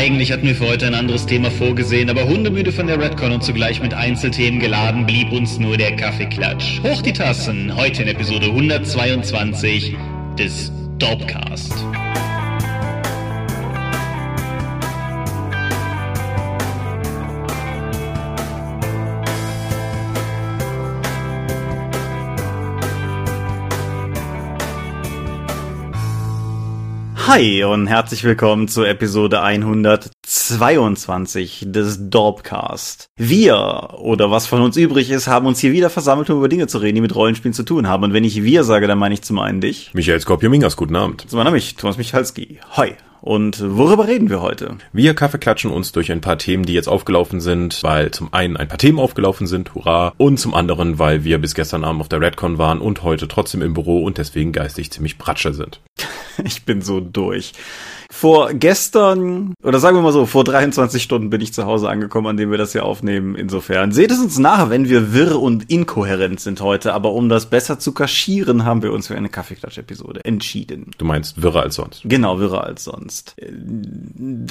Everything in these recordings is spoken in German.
Eigentlich hatten wir für heute ein anderes Thema vorgesehen, aber hundemüde von der Redcon und zugleich mit Einzelthemen geladen, blieb uns nur der Kaffeeklatsch. Hoch die Tassen, heute in Episode 122 des Dorpcast. Hi und herzlich willkommen zur Episode 122 des Dorpcast. Wir, oder was von uns übrig ist, haben uns hier wieder versammelt, um über Dinge zu reden, die mit Rollenspielen zu tun haben. Und wenn ich wir sage, dann meine ich zum einen dich. Michael Skopje-Mingas, guten Abend. Zum anderen mich, Thomas Michalski. Hi. Und worüber reden wir heute? Wir Kaffeeklatschen uns durch ein paar Themen, die jetzt aufgelaufen sind, weil zum einen ein paar Themen aufgelaufen sind, hurra, und zum anderen, weil wir bis gestern Abend auf der Redcon waren und heute trotzdem im Büro und deswegen geistig ziemlich pratsche sind. ich bin so durch. Vor gestern, oder sagen wir mal so, vor 23 Stunden bin ich zu Hause angekommen, an dem wir das hier aufnehmen. Insofern seht es uns nach, wenn wir wirr und inkohärent sind heute. Aber um das besser zu kaschieren, haben wir uns für eine Kaffeeklatsch-Episode entschieden. Du meinst wirrer als sonst? Genau, wirrer als sonst. Äh,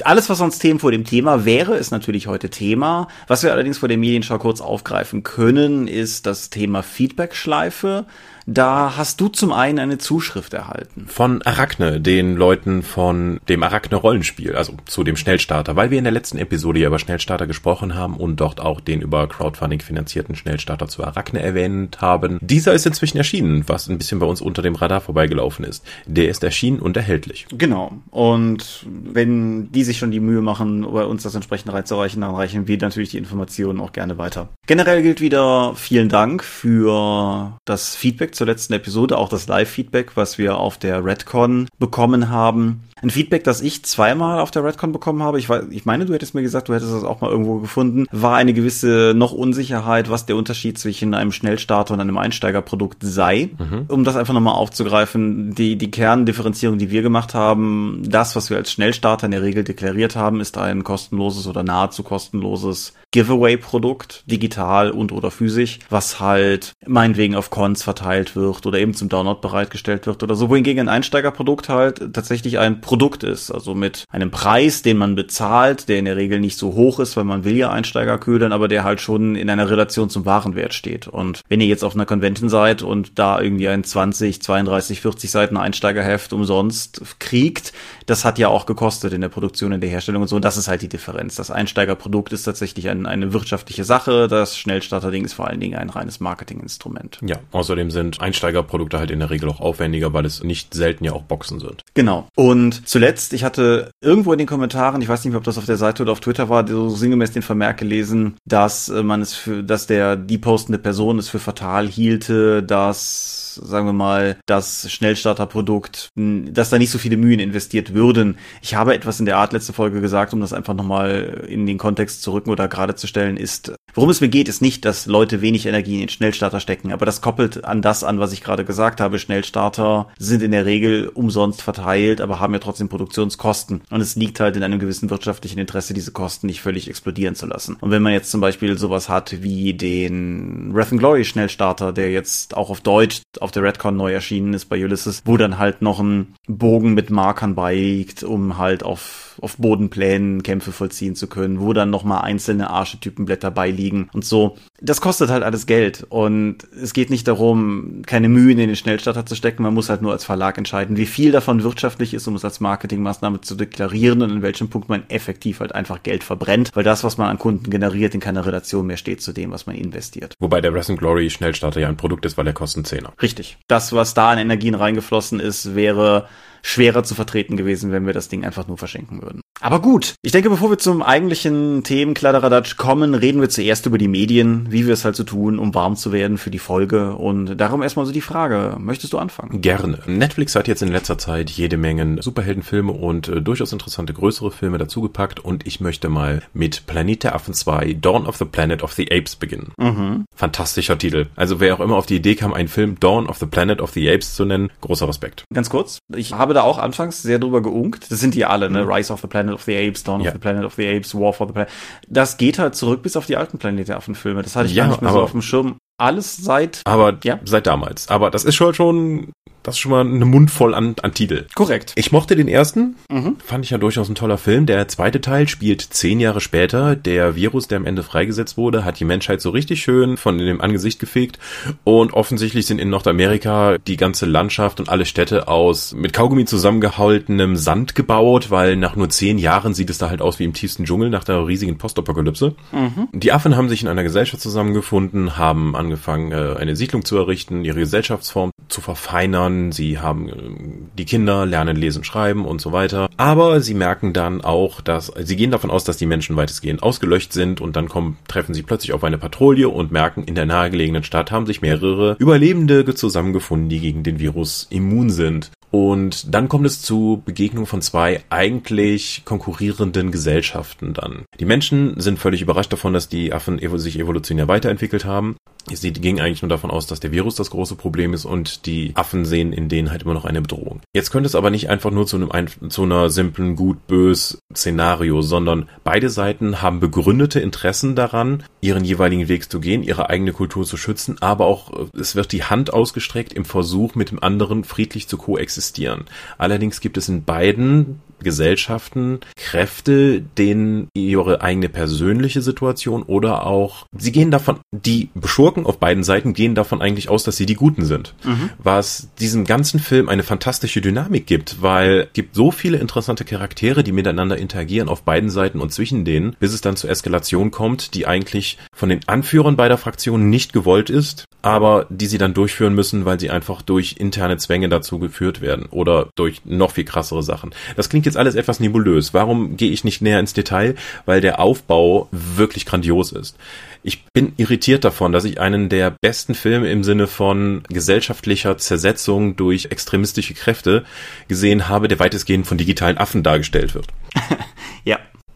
alles, was sonst Themen vor dem Thema wäre, ist natürlich heute Thema. Was wir allerdings vor der Medienschau kurz aufgreifen können, ist das Thema Feedback-Schleife. Da hast du zum einen eine Zuschrift erhalten. Von Arachne, den Leuten von dem Arachne Rollenspiel, also zu dem Schnellstarter, weil wir in der letzten Episode ja über Schnellstarter gesprochen haben und dort auch den über Crowdfunding finanzierten Schnellstarter zu Arachne erwähnt haben. Dieser ist inzwischen erschienen, was ein bisschen bei uns unter dem Radar vorbeigelaufen ist. Der ist erschienen und erhältlich. Genau. Und wenn die sich schon die Mühe machen, bei uns das entsprechend reinzureichen, dann reichen wir natürlich die Informationen auch gerne weiter. Generell gilt wieder vielen Dank für das Feedback zur letzten Episode, auch das Live-Feedback, was wir auf der Redcon bekommen haben. Ein Feedback, das ich zweimal auf der Redcon bekommen habe, ich, weiß, ich meine, du hättest mir gesagt, du hättest das auch mal irgendwo gefunden, war eine gewisse noch Unsicherheit, was der Unterschied zwischen einem Schnellstarter und einem Einsteigerprodukt sei. Mhm. Um das einfach nochmal aufzugreifen, die, die Kerndifferenzierung, die wir gemacht haben, das, was wir als Schnellstarter in der Regel deklariert haben, ist ein kostenloses oder nahezu kostenloses Giveaway-Produkt, digital und oder physisch, was halt meinetwegen auf Cons verteilt wird oder eben zum Download bereitgestellt wird oder so, wohingegen ein Einsteigerprodukt halt tatsächlich ein Produkt ist, also mit einem Preis, den man bezahlt, der in der Regel nicht so hoch ist, weil man will ja Einsteiger ködern, aber der halt schon in einer Relation zum Warenwert steht. Und wenn ihr jetzt auf einer Convention seid und da irgendwie ein 20, 32, 40 Seiten Einsteigerheft umsonst kriegt, das hat ja auch gekostet in der Produktion, in der Herstellung und so. Und das ist halt die Differenz. Das Einsteigerprodukt ist tatsächlich ein, eine wirtschaftliche Sache. Das Schnellstarter-Ding ist vor allen Dingen ein reines Marketinginstrument. Ja, außerdem sind Einsteigerprodukte halt in der Regel auch aufwendiger, weil es nicht selten ja auch Boxen sind. Genau. Und zuletzt, ich hatte irgendwo in den Kommentaren, ich weiß nicht mehr, ob das auf der Seite oder auf Twitter war, so sinngemäß den Vermerk gelesen, dass äh, man es für, dass der die postende Person es für fatal hielte, dass sagen wir mal, das Schnellstarterprodukt, dass da nicht so viele Mühen investiert würden. Ich habe etwas in der Art letzte Folge gesagt, um das einfach nochmal in den Kontext zu rücken oder gerade zu stellen, ist, worum es mir geht, ist nicht, dass Leute wenig Energie in den Schnellstarter stecken, aber das koppelt an das an, was ich gerade gesagt habe. Schnellstarter sind in der Regel umsonst verteilt, aber haben ja trotzdem Produktionskosten. Und es liegt halt in einem gewissen wirtschaftlichen Interesse, diese Kosten nicht völlig explodieren zu lassen. Und wenn man jetzt zum Beispiel sowas hat wie den Wrath and Glory Schnellstarter, der jetzt auch auf Deutsch auf der Redcon neu erschienen ist bei Ulysses, wo dann halt noch ein Bogen mit Markern beiliegt, um halt auf auf Bodenplänen Kämpfe vollziehen zu können, wo dann nochmal einzelne Archetypenblätter beiliegen und so. Das kostet halt alles Geld und es geht nicht darum, keine Mühen in den Schnellstarter zu stecken, man muss halt nur als Verlag entscheiden, wie viel davon wirtschaftlich ist, um es als Marketingmaßnahme zu deklarieren und in welchem Punkt man effektiv halt einfach Geld verbrennt, weil das, was man an Kunden generiert, in keiner Relation mehr steht zu dem, was man investiert. Wobei der Wrestling Glory Schnellstarter ja ein Produkt ist, weil er kostet 10er. Richtig das, was da an Energien reingeflossen ist, wäre schwerer zu vertreten gewesen, wenn wir das Ding einfach nur verschenken würden. Aber gut, ich denke, bevor wir zum eigentlichen Themenkladderadatsch kommen, reden wir zuerst über die Medien, wie wir es halt so tun, um warm zu werden für die Folge. Und darum erstmal so die Frage, möchtest du anfangen? Gerne. Netflix hat jetzt in letzter Zeit jede Menge Superheldenfilme und äh, durchaus interessante größere Filme dazugepackt und ich möchte mal mit Planet der Affen 2, Dawn of the Planet of the Apes beginnen. Mhm. Fantastischer Titel. Also wer auch immer auf die Idee kam, einen Film Dawn of the Planet of the Apes zu nennen, großer Respekt. Ganz kurz, ich habe da auch anfangs sehr drüber geunkt. Das sind die alle, ne? Mhm. Rise of the Planet of the Apes, Dawn ja. of the Planet of the Apes, War for the Planet. Das geht halt zurück bis auf die alten Planet der Affen-Filme. Das hatte ich ja, gar nicht mehr so auf dem Schirm. Alles seit. Aber ja, seit damals. Aber das ist schon schon das ist schon mal eine Mundvoll an, an Titel. Korrekt. Ich mochte den ersten, mhm. fand ich ja durchaus ein toller Film. Der zweite Teil spielt zehn Jahre später. Der Virus, der am Ende freigesetzt wurde, hat die Menschheit so richtig schön von dem Angesicht gefegt. Und offensichtlich sind in Nordamerika die ganze Landschaft und alle Städte aus mit Kaugummi zusammengehaltenem Sand gebaut, weil nach nur zehn Jahren sieht es da halt aus wie im tiefsten Dschungel nach der riesigen Postapokalypse. Mhm. Die Affen haben sich in einer Gesellschaft zusammengefunden, haben angefangen, äh, eine Siedlung zu errichten, ihre Gesellschaftsform zu verfeinern. Sie haben die Kinder lernen lesen, schreiben und so weiter. Aber sie merken dann auch, dass sie gehen davon aus, dass die Menschen weitestgehend ausgelöscht sind und dann kommen, treffen sie plötzlich auf eine Patrouille und merken, in der nahegelegenen Stadt haben sich mehrere Überlebende zusammengefunden, die gegen den Virus immun sind. Und dann kommt es zu Begegnung von zwei eigentlich konkurrierenden Gesellschaften dann. Die Menschen sind völlig überrascht davon, dass die Affen sich evolutionär weiterentwickelt haben. Sie gingen eigentlich nur davon aus, dass der Virus das große Problem ist und die Affen sehen in denen halt immer noch eine Bedrohung. Jetzt könnte es aber nicht einfach nur zu einem zu einer simplen gut-bös Szenario, sondern beide Seiten haben begründete Interessen daran, ihren jeweiligen Weg zu gehen, ihre eigene Kultur zu schützen, aber auch äh, es wird die Hand ausgestreckt im Versuch, mit dem anderen friedlich zu koexistieren. Allerdings gibt es in beiden Gesellschaften Kräfte, denen ihre eigene persönliche Situation oder auch, sie gehen davon, die Beschurken auf beiden Seiten gehen davon eigentlich aus, dass sie die Guten sind. Mhm. Was diesem ganzen Film eine fantastische Dynamik gibt, weil es gibt so viele interessante Charaktere, die miteinander interagieren auf beiden Seiten und zwischen denen, bis es dann zur Eskalation kommt, die eigentlich von den Anführern beider Fraktionen nicht gewollt ist, aber die sie dann durchführen müssen, weil sie einfach durch interne Zwänge dazu geführt werden oder durch noch viel krassere Sachen. Das klingt jetzt alles etwas nebulös. Warum gehe ich nicht näher ins Detail? Weil der Aufbau wirklich grandios ist. Ich bin irritiert davon, dass ich einen der besten Filme im Sinne von gesellschaftlicher Zersetzung durch extremistische Kräfte gesehen habe, der weitestgehend von digitalen Affen dargestellt wird.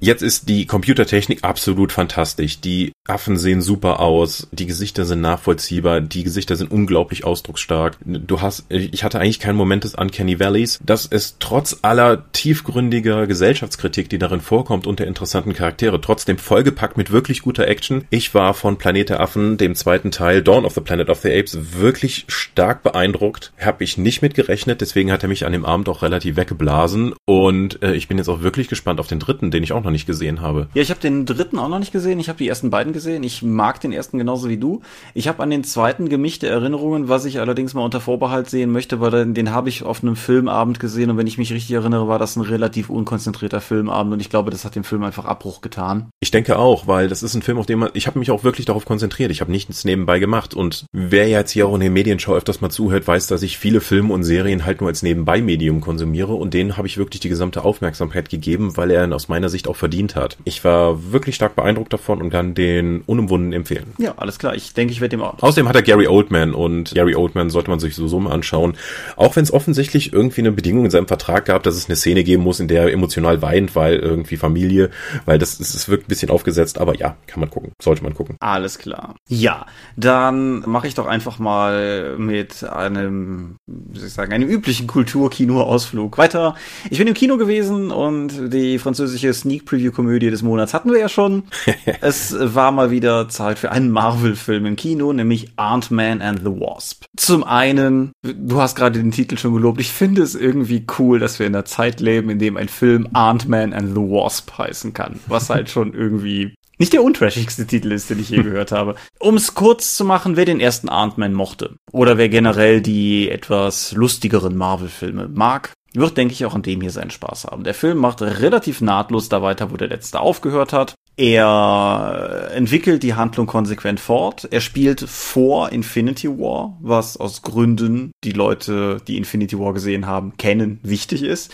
Jetzt ist die Computertechnik absolut fantastisch. Die Affen sehen super aus, die Gesichter sind nachvollziehbar, die Gesichter sind unglaublich ausdrucksstark. Du hast, ich hatte eigentlich keinen Moment des Uncanny Valleys, dass es trotz aller tiefgründiger Gesellschaftskritik, die darin vorkommt und der interessanten Charaktere, trotzdem vollgepackt mit wirklich guter Action. Ich war von Planet der Affen, dem zweiten Teil Dawn of the Planet of the Apes, wirklich stark beeindruckt. Habe ich nicht mit gerechnet, deswegen hat er mich an dem Abend auch relativ weggeblasen und äh, ich bin jetzt auch wirklich gespannt auf den dritten, den ich auch noch nicht gesehen habe. Ja, ich habe den dritten auch noch nicht gesehen. Ich habe die ersten beiden gesehen. Ich mag den ersten genauso wie du. Ich habe an den zweiten gemischte Erinnerungen, was ich allerdings mal unter Vorbehalt sehen möchte, weil den, den habe ich auf einem Filmabend gesehen und wenn ich mich richtig erinnere, war das ein relativ unkonzentrierter Filmabend und ich glaube, das hat dem Film einfach Abbruch getan. Ich denke auch, weil das ist ein Film, auf dem man, ich habe mich auch wirklich darauf konzentriert. Ich habe nichts nebenbei gemacht und wer jetzt hier auch in den Medienschau öfters mal zuhört, weiß, dass ich viele Filme und Serien halt nur als Nebenbei-Medium konsumiere und denen habe ich wirklich die gesamte Aufmerksamkeit gegeben, weil er aus meiner Sicht auch verdient hat. Ich war wirklich stark beeindruckt davon und kann den unumwunden empfehlen. Ja, alles klar. Ich denke, ich werde dem auch. Außerdem hat er Gary Oldman und Gary Oldman sollte man sich sowieso mal anschauen. Auch wenn es offensichtlich irgendwie eine Bedingung in seinem Vertrag gab, dass es eine Szene geben muss, in der er emotional weint, weil irgendwie Familie, weil das, das wirkt ein bisschen aufgesetzt, aber ja, kann man gucken. Sollte man gucken. Alles klar. Ja, dann mache ich doch einfach mal mit einem, wie soll ich sagen, einem üblichen Kulturkino-Ausflug weiter. Ich bin im Kino gewesen und die französische Sneak Preview Komödie des Monats hatten wir ja schon. es war mal wieder Zeit für einen Marvel-Film im Kino, nämlich Ant-Man and the Wasp. Zum einen, du hast gerade den Titel schon gelobt, ich finde es irgendwie cool, dass wir in einer Zeit leben, in dem ein Film Ant-Man and the Wasp heißen kann. Was halt schon irgendwie nicht der untrashigste Titel ist, den ich je gehört habe. Um es kurz zu machen, wer den ersten Ant-Man mochte oder wer generell die etwas lustigeren Marvel-Filme mag, wird, denke ich, auch an dem hier seinen Spaß haben. Der Film macht relativ nahtlos da weiter, wo der letzte aufgehört hat. Er entwickelt die Handlung konsequent fort. Er spielt vor Infinity War, was aus Gründen die Leute, die Infinity War gesehen haben, kennen, wichtig ist.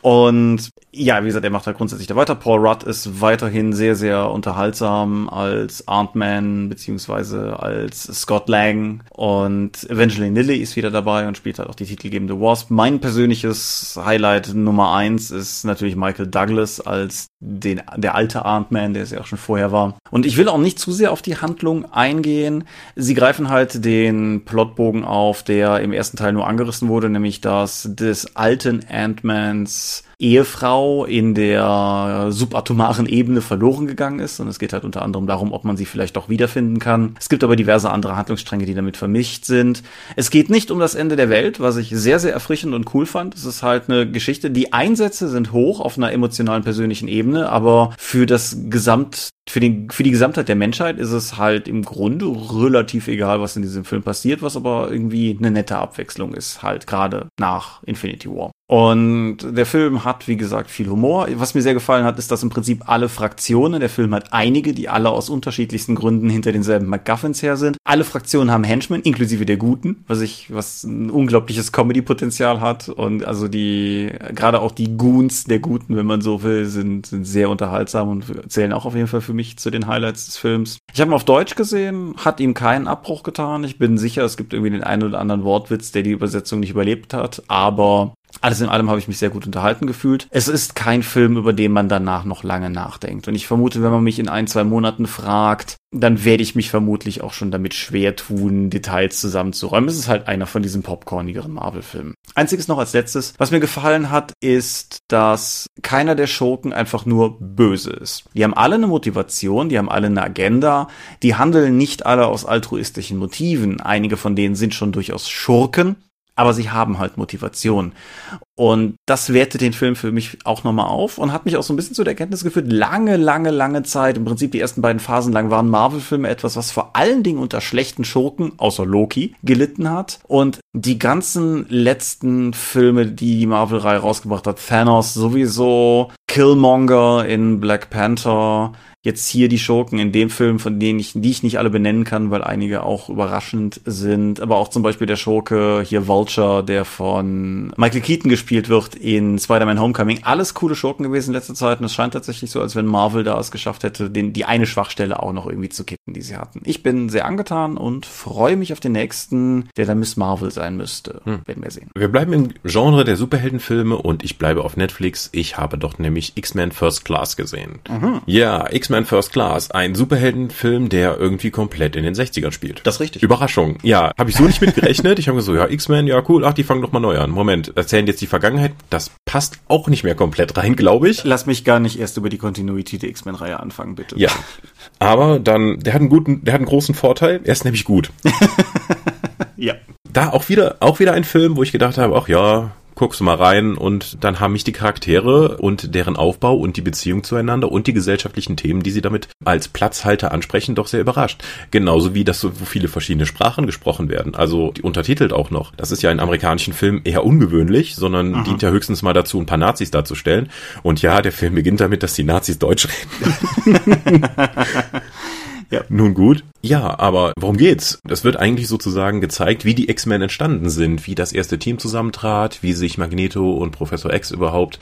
Und ja, wie gesagt, er macht da grundsätzlich da weiter. Paul Rudd ist weiterhin sehr, sehr unterhaltsam als Ant-Man beziehungsweise als Scott Lang und Evangeline Lilly ist wieder dabei und spielt halt auch die titelgebende Wasp. Mein persönliches Highlight Nummer eins ist natürlich Michael Douglas als den, der alte Ant-Man, der es ja auch schon vorher war. Und ich will auch nicht zu sehr auf die Handlung eingehen. Sie greifen halt den Plotbogen auf, der im ersten Teil nur angerissen wurde, nämlich dass des alten Ant-Mans Ehefrau in der subatomaren Ebene verloren gegangen ist. Und es geht halt unter anderem darum, ob man sie vielleicht doch wiederfinden kann. Es gibt aber diverse andere Handlungsstränge, die damit vermischt sind. Es geht nicht um das Ende der Welt, was ich sehr, sehr erfrischend und cool fand. Es ist halt eine Geschichte. Die Einsätze sind hoch auf einer emotionalen, persönlichen Ebene, aber für das Gesamt für, den, für die Gesamtheit der Menschheit ist es halt im Grunde relativ egal, was in diesem Film passiert, was aber irgendwie eine nette Abwechslung ist, halt gerade nach Infinity War. Und der Film hat, wie gesagt, viel Humor. Was mir sehr gefallen hat, ist, dass im Prinzip alle Fraktionen, der Film hat einige, die alle aus unterschiedlichsten Gründen hinter denselben MacGuffins her sind. Alle Fraktionen haben Henchmen, inklusive der Guten, was ich, was ein unglaubliches Comedy-Potenzial hat. Und also die, gerade auch die Goons der Guten, wenn man so will, sind, sind sehr unterhaltsam und zählen auch auf jeden Fall für mich zu den Highlights des Films. Ich habe ihn auf Deutsch gesehen, hat ihm keinen Abbruch getan. Ich bin sicher, es gibt irgendwie den einen oder anderen Wortwitz, der die Übersetzung nicht überlebt hat, aber alles in allem habe ich mich sehr gut unterhalten gefühlt. Es ist kein Film, über den man danach noch lange nachdenkt. Und ich vermute, wenn man mich in ein, zwei Monaten fragt, dann werde ich mich vermutlich auch schon damit schwer tun, Details zusammenzuräumen. Es ist halt einer von diesen popcornigeren Marvel-Filmen. Einziges noch als letztes, was mir gefallen hat, ist, dass keiner der Schurken einfach nur böse ist. Die haben alle eine Motivation, die haben alle eine Agenda, die handeln nicht alle aus altruistischen Motiven. Einige von denen sind schon durchaus Schurken, aber sie haben halt Motivation. Und das wertet den Film für mich auch nochmal auf und hat mich auch so ein bisschen zu der Erkenntnis geführt, lange, lange, lange Zeit, im Prinzip die ersten beiden Phasen lang waren Marvel-Filme etwas, was vor allen Dingen unter schlechten Schurken, außer Loki, gelitten hat. Und die ganzen letzten Filme, die die Marvel-Reihe rausgebracht hat, Thanos sowieso, Killmonger in Black Panther, jetzt hier die Schurken in dem Film, von denen ich, die ich nicht alle benennen kann, weil einige auch überraschend sind, aber auch zum Beispiel der Schurke hier Vulture, der von Michael Keaton gespielt wird in Spider-Man Homecoming. Alles coole Schurken gewesen in letzter Zeit und es scheint tatsächlich so, als wenn Marvel da es geschafft hätte, den, die eine Schwachstelle auch noch irgendwie zu kippen, die sie hatten. Ich bin sehr angetan und freue mich auf den nächsten, der dann Miss Marvel sein müsste. Hm. Werden wir sehen. Wir bleiben im Genre der Superheldenfilme und ich bleibe auf Netflix. Ich habe dort nämlich X-Men First Class gesehen. Mhm. Ja, X-Men First Class, ein Superheldenfilm, der irgendwie komplett in den 60ern spielt. Das ist richtig. Überraschung. Ja, habe ich so nicht mitgerechnet. Ich habe so, ja, X-Men, ja, cool, ach, die fangen doch mal neu an. Moment, erzählen jetzt die Vergangenheit. Das passt auch nicht mehr komplett rein, glaube ich. Lass mich gar nicht erst über die Kontinuität der X-Men-Reihe anfangen, bitte. Ja. Aber dann, der hat einen guten, der hat einen großen Vorteil. Er ist nämlich gut. ja. Da auch wieder, auch wieder ein Film, wo ich gedacht habe, ach ja, guckst du mal rein und dann haben mich die Charaktere und deren Aufbau und die Beziehung zueinander und die gesellschaftlichen Themen, die sie damit als Platzhalter ansprechen, doch sehr überrascht. Genauso wie, dass so viele verschiedene Sprachen gesprochen werden. Also die untertitelt auch noch. Das ist ja in amerikanischen Filmen eher ungewöhnlich, sondern Aha. dient ja höchstens mal dazu, ein paar Nazis darzustellen. Und ja, der Film beginnt damit, dass die Nazis Deutsch reden. Ja. Nun gut. Ja, aber worum geht's? Es wird eigentlich sozusagen gezeigt, wie die X-Men entstanden sind, wie das erste Team zusammentrat, wie sich Magneto und Professor X überhaupt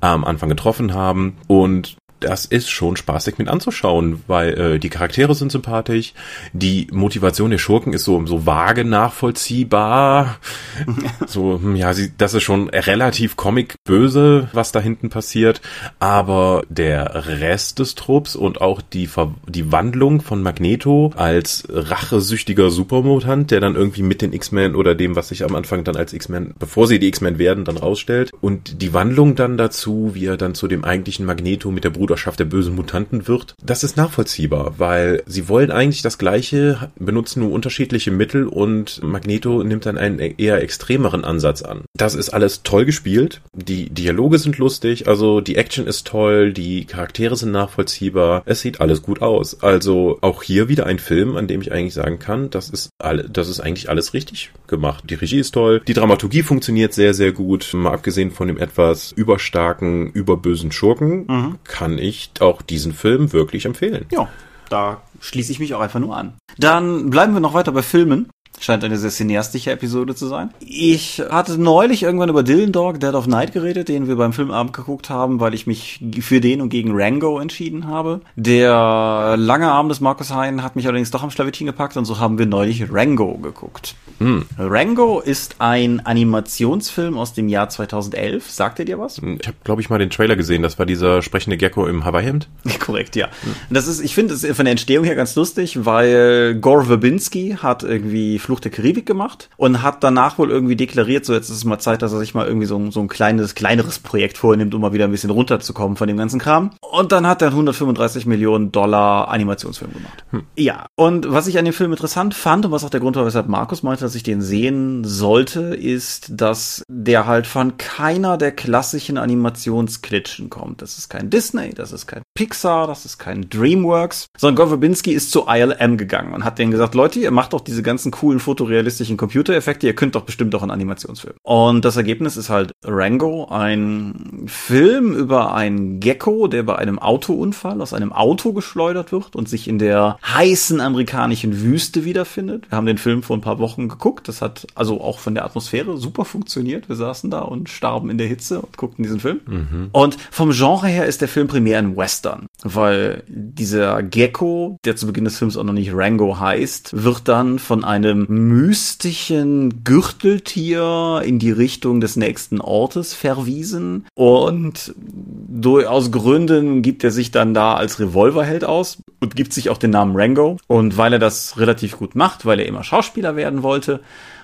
am Anfang getroffen haben und das ist schon spaßig mit anzuschauen, weil äh, die Charaktere sind sympathisch, die Motivation der Schurken ist so so vage nachvollziehbar. so hm, ja, sie, das ist schon relativ comic böse, was da hinten passiert, aber der Rest des Trupps und auch die Ver die Wandlung von Magneto als rachesüchtiger Supermutant, der dann irgendwie mit den X-Men oder dem, was sich am Anfang dann als X-Men, bevor sie die X-Men werden, dann rausstellt und die Wandlung dann dazu, wie er dann zu dem eigentlichen Magneto mit der Brut Bruderschaft der bösen Mutanten wird, das ist nachvollziehbar, weil sie wollen eigentlich das Gleiche, benutzen nur unterschiedliche Mittel und Magneto nimmt dann einen eher extremeren Ansatz an. Das ist alles toll gespielt, die Dialoge sind lustig, also die Action ist toll, die Charaktere sind nachvollziehbar, es sieht alles gut aus. Also auch hier wieder ein Film, an dem ich eigentlich sagen kann, das ist alle, das ist eigentlich alles richtig gemacht. Die Regie ist toll, die Dramaturgie funktioniert sehr, sehr gut, mal abgesehen von dem etwas überstarken, überbösen Schurken, mhm. kann ich auch diesen Film wirklich empfehlen. Ja, da schließe ich mich auch einfach nur an. Dann bleiben wir noch weiter bei Filmen. Scheint eine sehr cineastische Episode zu sein. Ich hatte neulich irgendwann über Dylan Dog, Dead of Night geredet, den wir beim Filmabend geguckt haben, weil ich mich für den und gegen Rango entschieden habe. Der lange Arm des Markus Hein hat mich allerdings doch am Schlawittchen gepackt und so haben wir neulich Rango geguckt. Hm. Rango ist ein Animationsfilm aus dem Jahr 2011. Sagt er dir was? Ich habe, glaube ich, mal den Trailer gesehen. Das war dieser sprechende Gecko im Hawaii-Hemd. Korrekt, ja. Hm. Das ist, ich finde es von der Entstehung her ganz lustig, weil Gore Verbinski hat irgendwie Flucht der Karibik gemacht und hat danach wohl irgendwie deklariert, so jetzt ist es mal Zeit, dass er sich mal irgendwie so, so ein kleines, kleineres Projekt vornimmt, um mal wieder ein bisschen runterzukommen von dem ganzen Kram. Und dann hat er einen 135 Millionen Dollar Animationsfilm gemacht. Hm. Ja, und was ich an dem Film interessant fand und was auch der Grund war, weshalb Markus meinte, dass ich den sehen sollte, ist, dass der halt von keiner der klassischen Animationsklitschen kommt. Das ist kein Disney, das ist kein Pixar, das ist kein DreamWorks, sondern Gore Verbinski ist zu ILM gegangen und hat denen gesagt, Leute, ihr macht doch diese ganzen coolen fotorealistischen Computereffekte, ihr könnt doch bestimmt auch einen Animationsfilm. Und das Ergebnis ist halt Rango, ein Film über einen Gecko, der bei einem Autounfall aus einem Auto geschleudert wird und sich in der heißen amerikanischen Wüste wiederfindet. Wir haben den Film vor ein paar Wochen geguckt. Das hat also auch von der Atmosphäre super funktioniert. Wir saßen da und starben in der Hitze und guckten diesen Film. Mhm. Und vom Genre her ist der Film primär ein Western, weil dieser Gecko, der zu Beginn des Films auch noch nicht Rango heißt, wird dann von einem mystischen Gürteltier in die Richtung des nächsten Ortes verwiesen. Und durch, aus Gründen gibt er sich dann da als Revolverheld aus und gibt sich auch den Namen Rango. Und weil er das relativ gut macht, weil er immer Schauspieler werden wollte,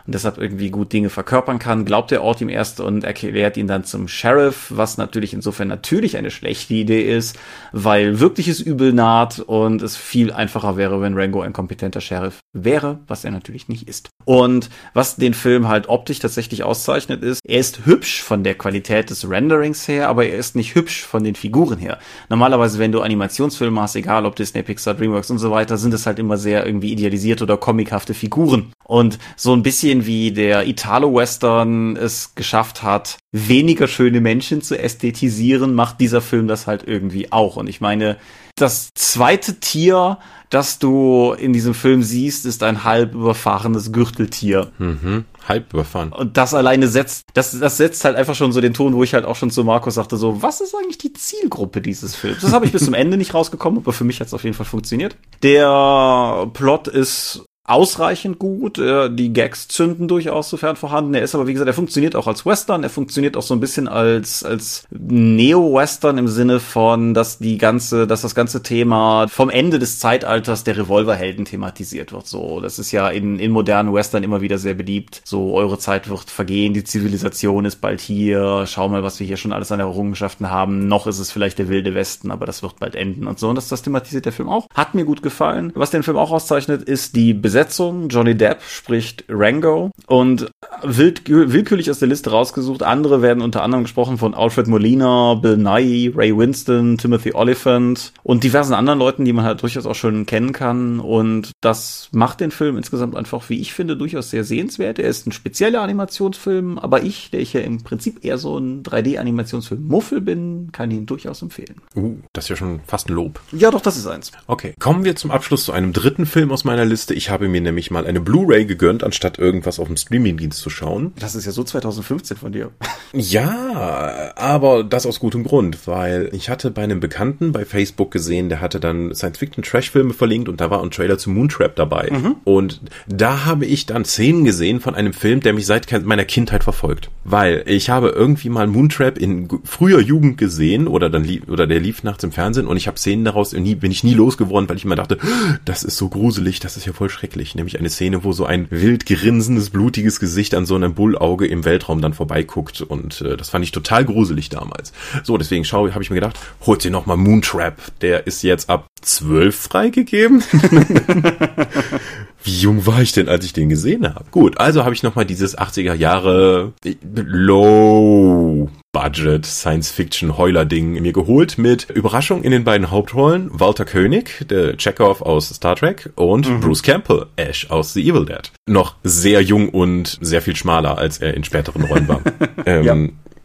und deshalb irgendwie gut Dinge verkörpern kann, glaubt der Ort ihm erst und erklärt ihn dann zum Sheriff, was natürlich insofern natürlich eine schlechte Idee ist, weil wirkliches Übel naht und es viel einfacher wäre, wenn Rango ein kompetenter Sheriff wäre, was er natürlich nicht ist. Und was den Film halt optisch tatsächlich auszeichnet ist, er ist hübsch von der Qualität des Renderings her, aber er ist nicht hübsch von den Figuren her. Normalerweise, wenn du Animationsfilme hast, egal ob Disney, Pixar, DreamWorks und so weiter, sind es halt immer sehr irgendwie idealisierte oder comichafte Figuren. Und so ein bisschen wie der Italo-Western es geschafft hat, weniger schöne Menschen zu ästhetisieren, macht dieser Film das halt irgendwie auch. Und ich meine, das zweite Tier, das du in diesem Film siehst, ist ein halb überfahrenes Gürteltier. Mhm. Halb überfahren. Und das alleine setzt, das, das setzt halt einfach schon so den Ton, wo ich halt auch schon zu Markus sagte, so, was ist eigentlich die Zielgruppe dieses Films? Das habe ich bis zum Ende nicht rausgekommen, aber für mich hat es auf jeden Fall funktioniert. Der Plot ist ausreichend gut. Die Gags zünden durchaus sofern vorhanden. Er ist aber, wie gesagt, er funktioniert auch als Western. Er funktioniert auch so ein bisschen als, als Neo-Western im Sinne von, dass die ganze, dass das ganze Thema vom Ende des Zeitalters der Revolverhelden thematisiert wird. So, das ist ja in, in modernen Western immer wieder sehr beliebt. So, eure Zeit wird vergehen, die Zivilisation ist bald hier. Schau mal, was wir hier schon alles an Errungenschaften haben. Noch ist es vielleicht der wilde Westen, aber das wird bald enden und so. Und das, das thematisiert der Film auch. Hat mir gut gefallen. Was den Film auch auszeichnet, ist die Besetzung Besetzung. Johnny Depp spricht Rango und wild, willkürlich aus der Liste rausgesucht. Andere werden unter anderem gesprochen von Alfred Molina, Bill Nye, Ray Winston, Timothy Oliphant und diversen anderen Leuten, die man halt durchaus auch schon kennen kann. Und das macht den Film insgesamt einfach, wie ich finde, durchaus sehr sehenswert. Er ist ein spezieller Animationsfilm, aber ich, der ich ja im Prinzip eher so ein 3D-Animationsfilm-Muffel bin, kann ihn durchaus empfehlen. Uh, das ist ja schon fast ein Lob. Ja, doch, das ist eins. Okay, kommen wir zum Abschluss zu einem dritten Film aus meiner Liste. Ich habe habe mir nämlich mal eine Blu-ray gegönnt, anstatt irgendwas auf dem Streamingdienst zu schauen. Das ist ja so 2015 von dir. Ja, aber das aus gutem Grund, weil ich hatte bei einem Bekannten bei Facebook gesehen, der hatte dann Science-Fiction-Trash-Filme verlinkt und da war ein Trailer zu Moontrap dabei. Mhm. Und da habe ich dann Szenen gesehen von einem Film, der mich seit meiner Kindheit verfolgt. Weil ich habe irgendwie mal Moontrap in früher Jugend gesehen oder dann lief, oder der lief nachts im Fernsehen und ich habe Szenen daraus nie, bin ich nie losgeworden, weil ich immer dachte, das ist so gruselig, das ist ja voll schrecklich schrecklich, nämlich eine Szene, wo so ein wild grinsendes, blutiges Gesicht an so einem Bullauge im Weltraum dann vorbeiguckt und äh, das fand ich total gruselig damals. So, deswegen schau, habe ich mir gedacht, holt dir noch mal Moontrap, der ist jetzt ab zwölf freigegeben. Wie jung war ich denn, als ich den gesehen habe? Gut, also habe ich noch mal dieses 80er Jahre Low Budget Science-Fiction Heuler-Ding mir geholt mit Überraschung in den beiden Hauptrollen Walter König, der Chekhov aus Star Trek und mhm. Bruce Campbell, Ash aus The Evil Dead. Noch sehr jung und sehr viel schmaler, als er in späteren Rollen war. ähm, ja.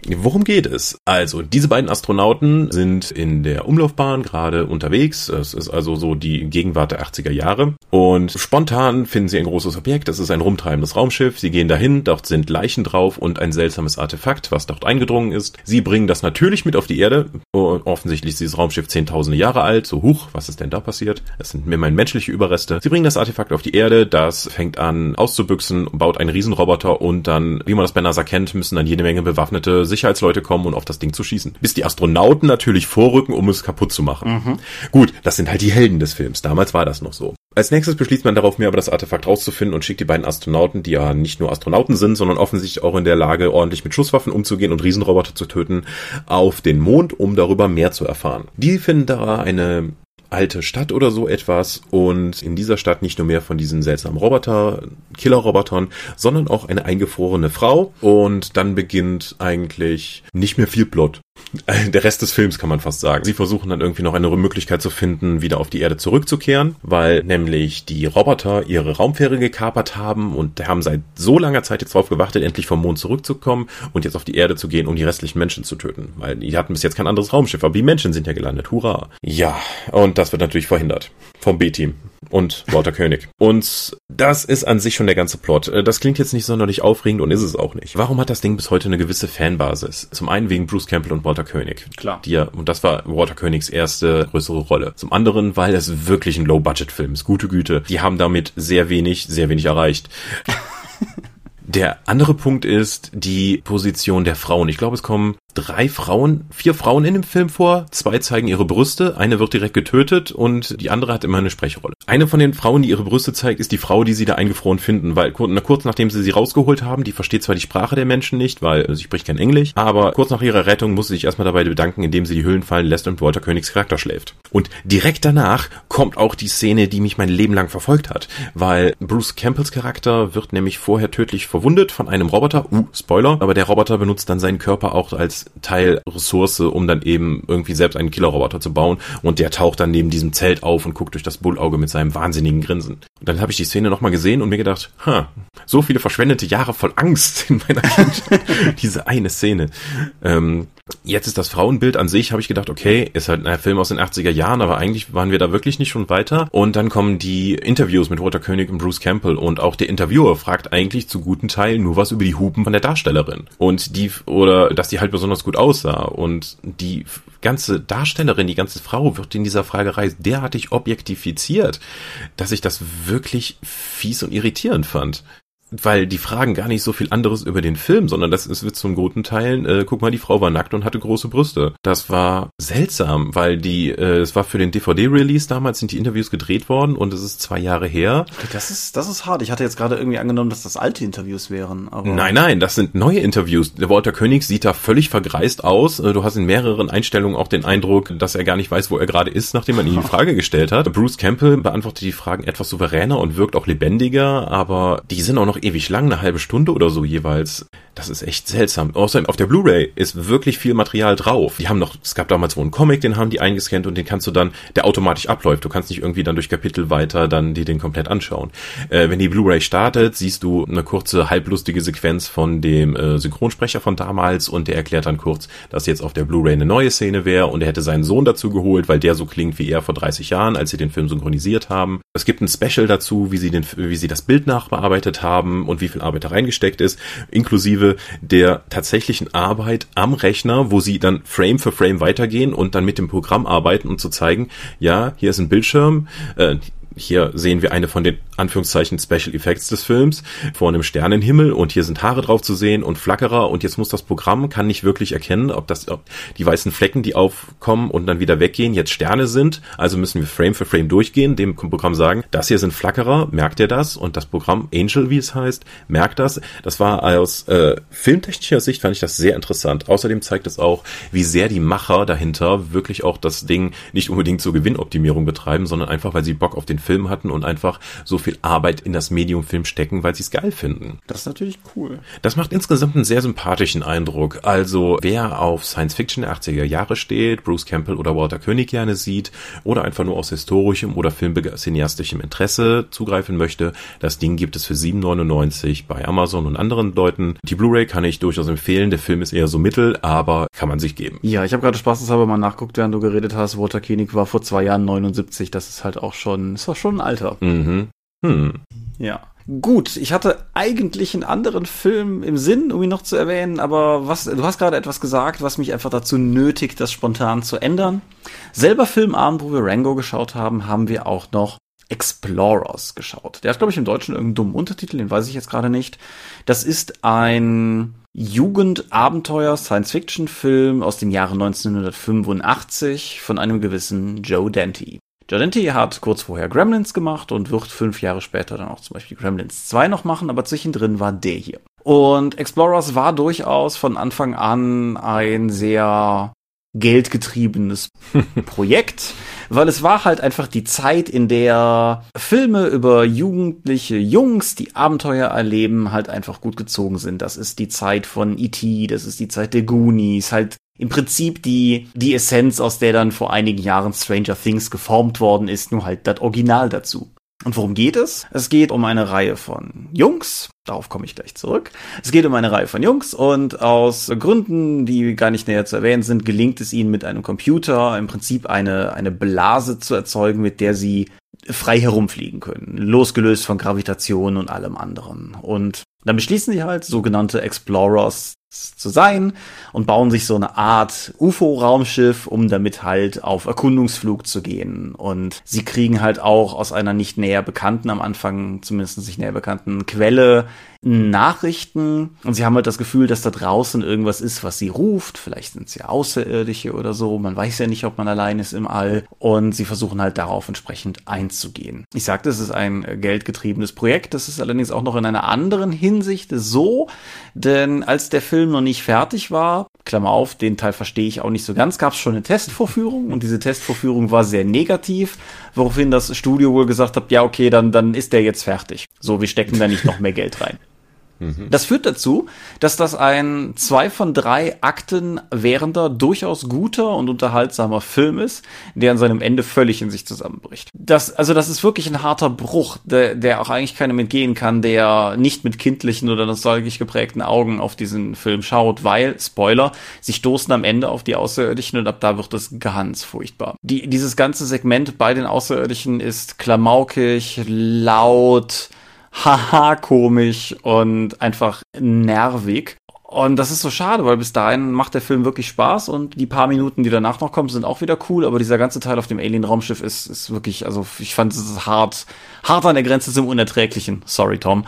Worum geht es? Also, diese beiden Astronauten sind in der Umlaufbahn gerade unterwegs. Es ist also so die Gegenwart der 80er Jahre. Und spontan finden sie ein großes Objekt. Das ist ein rumtreibendes Raumschiff. Sie gehen dahin. Dort sind Leichen drauf und ein seltsames Artefakt, was dort eingedrungen ist. Sie bringen das natürlich mit auf die Erde. Und offensichtlich ist dieses Raumschiff zehntausende Jahre alt. So, huch, was ist denn da passiert? Es sind immerhin menschliche Überreste. Sie bringen das Artefakt auf die Erde. Das fängt an auszubüchsen, baut einen Riesenroboter und dann, wie man das bei NASA kennt, müssen dann jede Menge bewaffnete Sicherheitsleute kommen und auf das Ding zu schießen. Bis die Astronauten natürlich vorrücken, um es kaputt zu machen. Mhm. Gut, das sind halt die Helden des Films. Damals war das noch so. Als nächstes beschließt man darauf, mehr über das Artefakt rauszufinden und schickt die beiden Astronauten, die ja nicht nur Astronauten sind, sondern offensichtlich auch in der Lage, ordentlich mit Schusswaffen umzugehen und Riesenroboter zu töten, auf den Mond, um darüber mehr zu erfahren. Die finden da eine alte Stadt oder so etwas und in dieser Stadt nicht nur mehr von diesen seltsamen Roboter, Killer-Robotern, sondern auch eine eingefrorene Frau und dann beginnt eigentlich nicht mehr viel Plot. Der Rest des Films kann man fast sagen. Sie versuchen dann irgendwie noch eine Möglichkeit zu finden, wieder auf die Erde zurückzukehren, weil nämlich die Roboter ihre Raumfähre gekapert haben und haben seit so langer Zeit jetzt darauf gewartet, endlich vom Mond zurückzukommen und jetzt auf die Erde zu gehen, um die restlichen Menschen zu töten. Weil die hatten bis jetzt kein anderes Raumschiff, aber die Menschen sind ja gelandet. Hurra. Ja, und das wird natürlich verhindert vom B-Team und Walter König. Und das ist an sich schon der ganze Plot. Äh, das klingt jetzt nicht sonderlich aufregend und ist es auch nicht. Warum hat das Ding bis heute eine gewisse Fanbasis? Zum einen wegen Bruce Campbell und Walter König. Klar. Die ja, und das war Walter Königs erste größere Rolle. Zum anderen, weil es wirklich ein Low-Budget-Film ist. Gute Güte. Die haben damit sehr wenig, sehr wenig erreicht. Der andere Punkt ist die Position der Frauen. Ich glaube, es kommen drei Frauen, vier Frauen in dem Film vor. Zwei zeigen ihre Brüste, eine wird direkt getötet und die andere hat immer eine Sprechrolle. Eine von den Frauen, die ihre Brüste zeigt, ist die Frau, die sie da eingefroren finden, weil kurz nachdem sie sie rausgeholt haben, die versteht zwar die Sprache der Menschen nicht, weil sie spricht kein Englisch, aber kurz nach ihrer Rettung muss sie sich erstmal dabei bedanken, indem sie die Hüllen fallen lässt und Walter Königs Charakter schläft. Und direkt danach kommt auch die Szene, die mich mein Leben lang verfolgt hat, weil Bruce Campbells Charakter wird nämlich vorher tödlich verwundet von einem Roboter, uh, Spoiler, aber der Roboter benutzt dann seinen Körper auch als Teilressource, um dann eben irgendwie selbst einen Killerroboter zu bauen. Und der taucht dann neben diesem Zelt auf und guckt durch das Bullauge mit seinem wahnsinnigen Grinsen. Und dann habe ich die Szene nochmal gesehen und mir gedacht, ha, so viele verschwendete Jahre voll Angst in meiner Kindheit. Diese eine Szene. Ähm, Jetzt ist das Frauenbild an sich, habe ich gedacht, okay, ist halt ein Film aus den 80er Jahren, aber eigentlich waren wir da wirklich nicht schon weiter. Und dann kommen die Interviews mit Walter König und Bruce Campbell und auch der Interviewer fragt eigentlich zu guten Teilen nur was über die Hupen von der Darstellerin. Und die, oder dass die halt besonders gut aussah. Und die ganze Darstellerin, die ganze Frau wird in dieser Fragerei derartig objektifiziert, dass ich das wirklich fies und irritierend fand weil die fragen gar nicht so viel anderes über den Film, sondern das ist wird zum guten Teilen, äh, guck mal, die Frau war nackt und hatte große Brüste. Das war seltsam, weil die, äh, es war für den DVD-Release damals sind die Interviews gedreht worden und es ist zwei Jahre her. Das ist, das ist hart. Ich hatte jetzt gerade irgendwie angenommen, dass das alte Interviews wären. Aber nein, nein, das sind neue Interviews. Der Walter König sieht da völlig vergreist aus. Äh, du hast in mehreren Einstellungen auch den Eindruck, dass er gar nicht weiß, wo er gerade ist, nachdem man ihm die Frage gestellt hat. Bruce Campbell beantwortet die Fragen etwas souveräner und wirkt auch lebendiger, aber die sind auch noch ewig lang, eine halbe Stunde oder so jeweils. Das ist echt seltsam. Außerdem auf der Blu-ray ist wirklich viel Material drauf. Die haben noch, es gab damals wohl einen Comic, den haben die eingescannt und den kannst du dann, der automatisch abläuft. Du kannst nicht irgendwie dann durch Kapitel weiter dann die den komplett anschauen. Äh, wenn die Blu-ray startet, siehst du eine kurze halblustige Sequenz von dem äh, Synchronsprecher von damals und der erklärt dann kurz, dass jetzt auf der Blu-ray eine neue Szene wäre und er hätte seinen Sohn dazu geholt, weil der so klingt wie er vor 30 Jahren, als sie den Film synchronisiert haben. Es gibt ein Special dazu, wie sie den, wie sie das Bild nachbearbeitet haben und wie viel Arbeit da reingesteckt ist, inklusive der tatsächlichen Arbeit am Rechner, wo sie dann Frame für Frame weitergehen und dann mit dem Programm arbeiten, um zu zeigen, ja, hier ist ein Bildschirm, äh, hier sehen wir eine von den Anführungszeichen Special Effects des Films vor einem Sternenhimmel und hier sind Haare drauf zu sehen und Flackerer und jetzt muss das Programm kann nicht wirklich erkennen, ob das ob die weißen Flecken, die aufkommen und dann wieder weggehen, jetzt Sterne sind. Also müssen wir Frame für Frame durchgehen, dem Programm sagen, das hier sind Flackerer, merkt ihr das? Und das Programm Angel, wie es heißt, merkt das. Das war aus äh, filmtechnischer Sicht fand ich das sehr interessant. Außerdem zeigt es auch, wie sehr die Macher dahinter wirklich auch das Ding nicht unbedingt zur Gewinnoptimierung betreiben, sondern einfach, weil sie Bock auf den Film hatten und einfach so viel Arbeit in das Medium Film stecken, weil sie es geil finden. Das ist natürlich cool. Das macht insgesamt einen sehr sympathischen Eindruck. Also wer auf Science Fiction der 80er Jahre steht, Bruce Campbell oder Walter König gerne sieht oder einfach nur aus historischem oder filmcineastischem Interesse zugreifen möchte, das Ding gibt es für 7,99 bei Amazon und anderen Leuten. Die Blu-ray kann ich durchaus empfehlen. Der Film ist eher so mittel, aber kann man sich geben. Ja, ich habe gerade spaßeshalber mal nachguckt, während du geredet hast. Walter Koenig war vor zwei Jahren 79. Das ist halt auch schon, ist auch schon ein Alter. Mhm. Hm. Ja. Gut, ich hatte eigentlich einen anderen Film im Sinn, um ihn noch zu erwähnen, aber was, du hast gerade etwas gesagt, was mich einfach dazu nötigt, das spontan zu ändern. Selber Filmabend, wo wir Rango geschaut haben, haben wir auch noch Explorers geschaut. Der hat, glaube ich, im Deutschen irgendeinen dummen Untertitel, den weiß ich jetzt gerade nicht. Das ist ein Jugendabenteuer Science-Fiction-Film aus dem Jahre 1985 von einem gewissen Joe Dante. Dante hat kurz vorher Gremlins gemacht und wird fünf Jahre später dann auch zum Beispiel Gremlins 2 noch machen, aber zwischendrin war der hier. Und Explorers war durchaus von Anfang an ein sehr geldgetriebenes Projekt, weil es war halt einfach die Zeit, in der Filme über jugendliche Jungs, die Abenteuer erleben, halt einfach gut gezogen sind. Das ist die Zeit von E.T., das ist die Zeit der Goonies, halt im Prinzip die, die Essenz, aus der dann vor einigen Jahren Stranger Things geformt worden ist, nur halt das Original dazu. Und worum geht es? Es geht um eine Reihe von Jungs, darauf komme ich gleich zurück. Es geht um eine Reihe von Jungs und aus Gründen, die gar nicht näher zu erwähnen sind, gelingt es ihnen mit einem Computer im Prinzip eine, eine Blase zu erzeugen, mit der sie frei herumfliegen können, losgelöst von Gravitation und allem anderen. Und dann beschließen sie halt, sogenannte Explorers zu sein und bauen sich so eine Art UFO-Raumschiff, um damit halt auf Erkundungsflug zu gehen. Und sie kriegen halt auch aus einer nicht näher bekannten, am Anfang zumindest nicht näher bekannten Quelle Nachrichten und sie haben halt das Gefühl, dass da draußen irgendwas ist, was sie ruft. Vielleicht sind sie Außerirdische oder so. Man weiß ja nicht, ob man allein ist im All. Und sie versuchen halt darauf entsprechend einzugehen. Ich sagte, es ist ein geldgetriebenes Projekt. Das ist allerdings auch noch in einer anderen Hinsicht so, denn als der Film noch nicht fertig war, Klammer auf, den Teil verstehe ich auch nicht so ganz, gab es schon eine Testvorführung und diese Testvorführung war sehr negativ, woraufhin das Studio wohl gesagt hat, ja okay, dann, dann ist der jetzt fertig. So, wir stecken da nicht noch mehr Geld rein. Mhm. Das führt dazu, dass das ein zwei von drei Akten währender, durchaus guter und unterhaltsamer Film ist, der an seinem Ende völlig in sich zusammenbricht. Das, also das ist wirklich ein harter Bruch, der, der auch eigentlich keinem entgehen kann, der nicht mit kindlichen oder nostalgisch geprägten Augen auf diesen Film schaut, weil, Spoiler, sie stoßen am Ende auf die Außerirdischen und ab da wird es ganz furchtbar. Die, dieses ganze Segment bei den Außerirdischen ist klamaukig, laut, haha komisch und einfach nervig. Und das ist so schade, weil bis dahin macht der Film wirklich Spaß und die paar Minuten, die danach noch kommen, sind auch wieder cool, aber dieser ganze Teil auf dem Alien-Raumschiff ist, ist wirklich, also ich fand es hart, hart an der Grenze zum Unerträglichen. Sorry, Tom.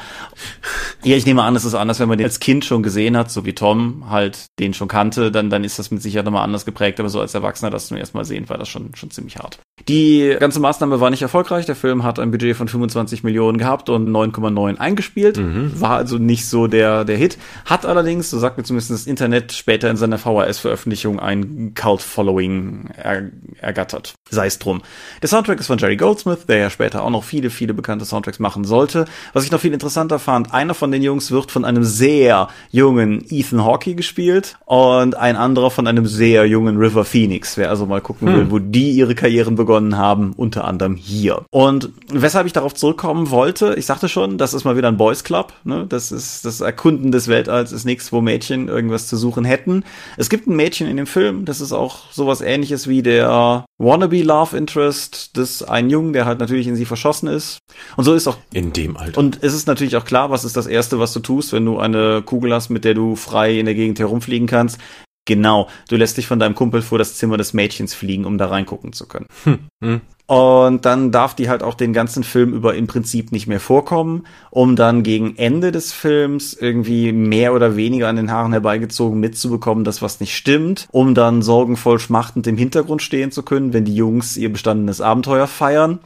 Ja, ich nehme an, es ist anders, wenn man den als Kind schon gesehen hat, so wie Tom halt den schon kannte, dann, dann ist das mit Sicherheit nochmal anders geprägt, aber so als Erwachsener das zum ersten Mal sehen, war das schon, schon ziemlich hart. Die ganze Maßnahme war nicht erfolgreich. Der Film hat ein Budget von 25 Millionen gehabt und 9,9 eingespielt. Mhm. War also nicht so der, der Hit. Hat allerdings, so sagt mir zumindest das Internet, später in seiner VHS-Veröffentlichung ein Cult-Following er, ergattert. Sei es drum. Der Soundtrack ist von Jerry Goldsmith, der ja später auch noch viele, viele bekannte Soundtracks machen sollte. Was ich noch viel interessanter fand, einer von den Jungs wird von einem sehr jungen Ethan Hawkey gespielt und ein anderer von einem sehr jungen River Phoenix. Wer also mal gucken hm. will, wo die ihre Karrieren begonnen begonnen haben, unter anderem hier. Und weshalb ich darauf zurückkommen wollte, ich sagte schon, das ist mal wieder ein Boys Club, ne? Das ist das Erkunden des Weltalls ist nichts, wo Mädchen irgendwas zu suchen hätten. Es gibt ein Mädchen in dem Film, das ist auch sowas ähnliches wie der wannabe Love Interest des einen Jungen, der halt natürlich in sie verschossen ist. Und so ist auch in dem Alter. Und es ist natürlich auch klar, was ist das erste, was du tust, wenn du eine Kugel hast, mit der du frei in der Gegend herumfliegen kannst. Genau, du lässt dich von deinem Kumpel vor das Zimmer des Mädchens fliegen, um da reingucken zu können. Hm. Hm. Und dann darf die halt auch den ganzen Film über im Prinzip nicht mehr vorkommen, um dann gegen Ende des Films irgendwie mehr oder weniger an den Haaren herbeigezogen mitzubekommen, dass was nicht stimmt, um dann sorgenvoll schmachtend im Hintergrund stehen zu können, wenn die Jungs ihr bestandenes Abenteuer feiern,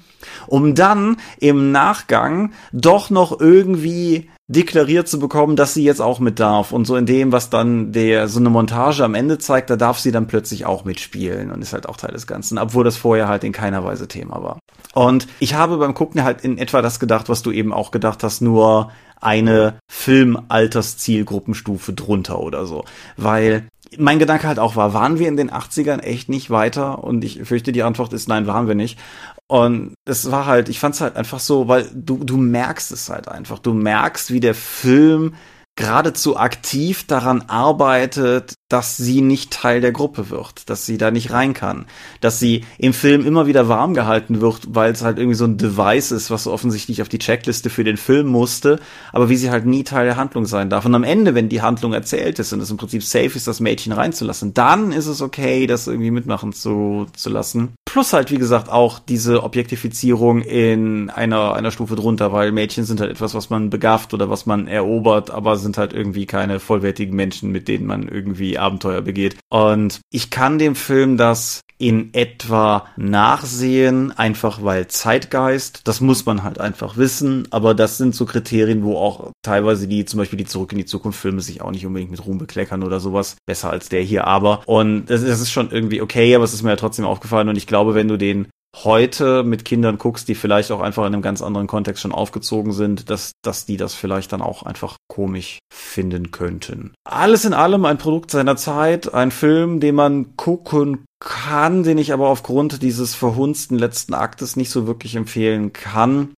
um dann im Nachgang doch noch irgendwie deklariert zu bekommen, dass sie jetzt auch mit darf. Und so in dem, was dann der so eine Montage am Ende zeigt, da darf sie dann plötzlich auch mitspielen und ist halt auch Teil des Ganzen, obwohl das vorher halt in keiner Weise Thema war. Und ich habe beim Gucken halt in etwa das gedacht, was du eben auch gedacht hast, nur eine Filmalterszielgruppenstufe drunter oder so. Weil mein Gedanke halt auch war, waren wir in den 80ern echt nicht weiter? Und ich fürchte, die Antwort ist nein, waren wir nicht. Und es war halt, ich fand es halt einfach so, weil du, du merkst es halt einfach. Du merkst, wie der Film geradezu aktiv daran arbeitet, dass sie nicht Teil der Gruppe wird, dass sie da nicht rein kann, dass sie im Film immer wieder warm gehalten wird, weil es halt irgendwie so ein Device ist, was offensichtlich auf die Checkliste für den Film musste, aber wie sie halt nie Teil der Handlung sein darf. Und am Ende, wenn die Handlung erzählt ist und es im Prinzip safe ist, das Mädchen reinzulassen, dann ist es okay, das irgendwie mitmachen zu, zu lassen. Plus halt, wie gesagt, auch diese Objektifizierung in einer, einer Stufe drunter, weil Mädchen sind halt etwas, was man begafft oder was man erobert, aber sind halt irgendwie keine vollwertigen Menschen, mit denen man irgendwie Abenteuer begeht. Und ich kann dem Film das in etwa nachsehen, einfach weil Zeitgeist, das muss man halt einfach wissen, aber das sind so Kriterien, wo auch teilweise die, zum Beispiel die Zurück in die Zukunft Filme sich auch nicht unbedingt mit Ruhm bekleckern oder sowas, besser als der hier aber. Und das, das ist schon irgendwie okay, aber es ist mir ja trotzdem aufgefallen. Und ich glaube, wenn du den heute mit Kindern guckst, die vielleicht auch einfach in einem ganz anderen Kontext schon aufgezogen sind, dass, dass die das vielleicht dann auch einfach komisch finden könnten. Alles in allem ein Produkt seiner Zeit, ein Film, den man gucken kann, den ich aber aufgrund dieses verhunzten letzten Aktes nicht so wirklich empfehlen kann.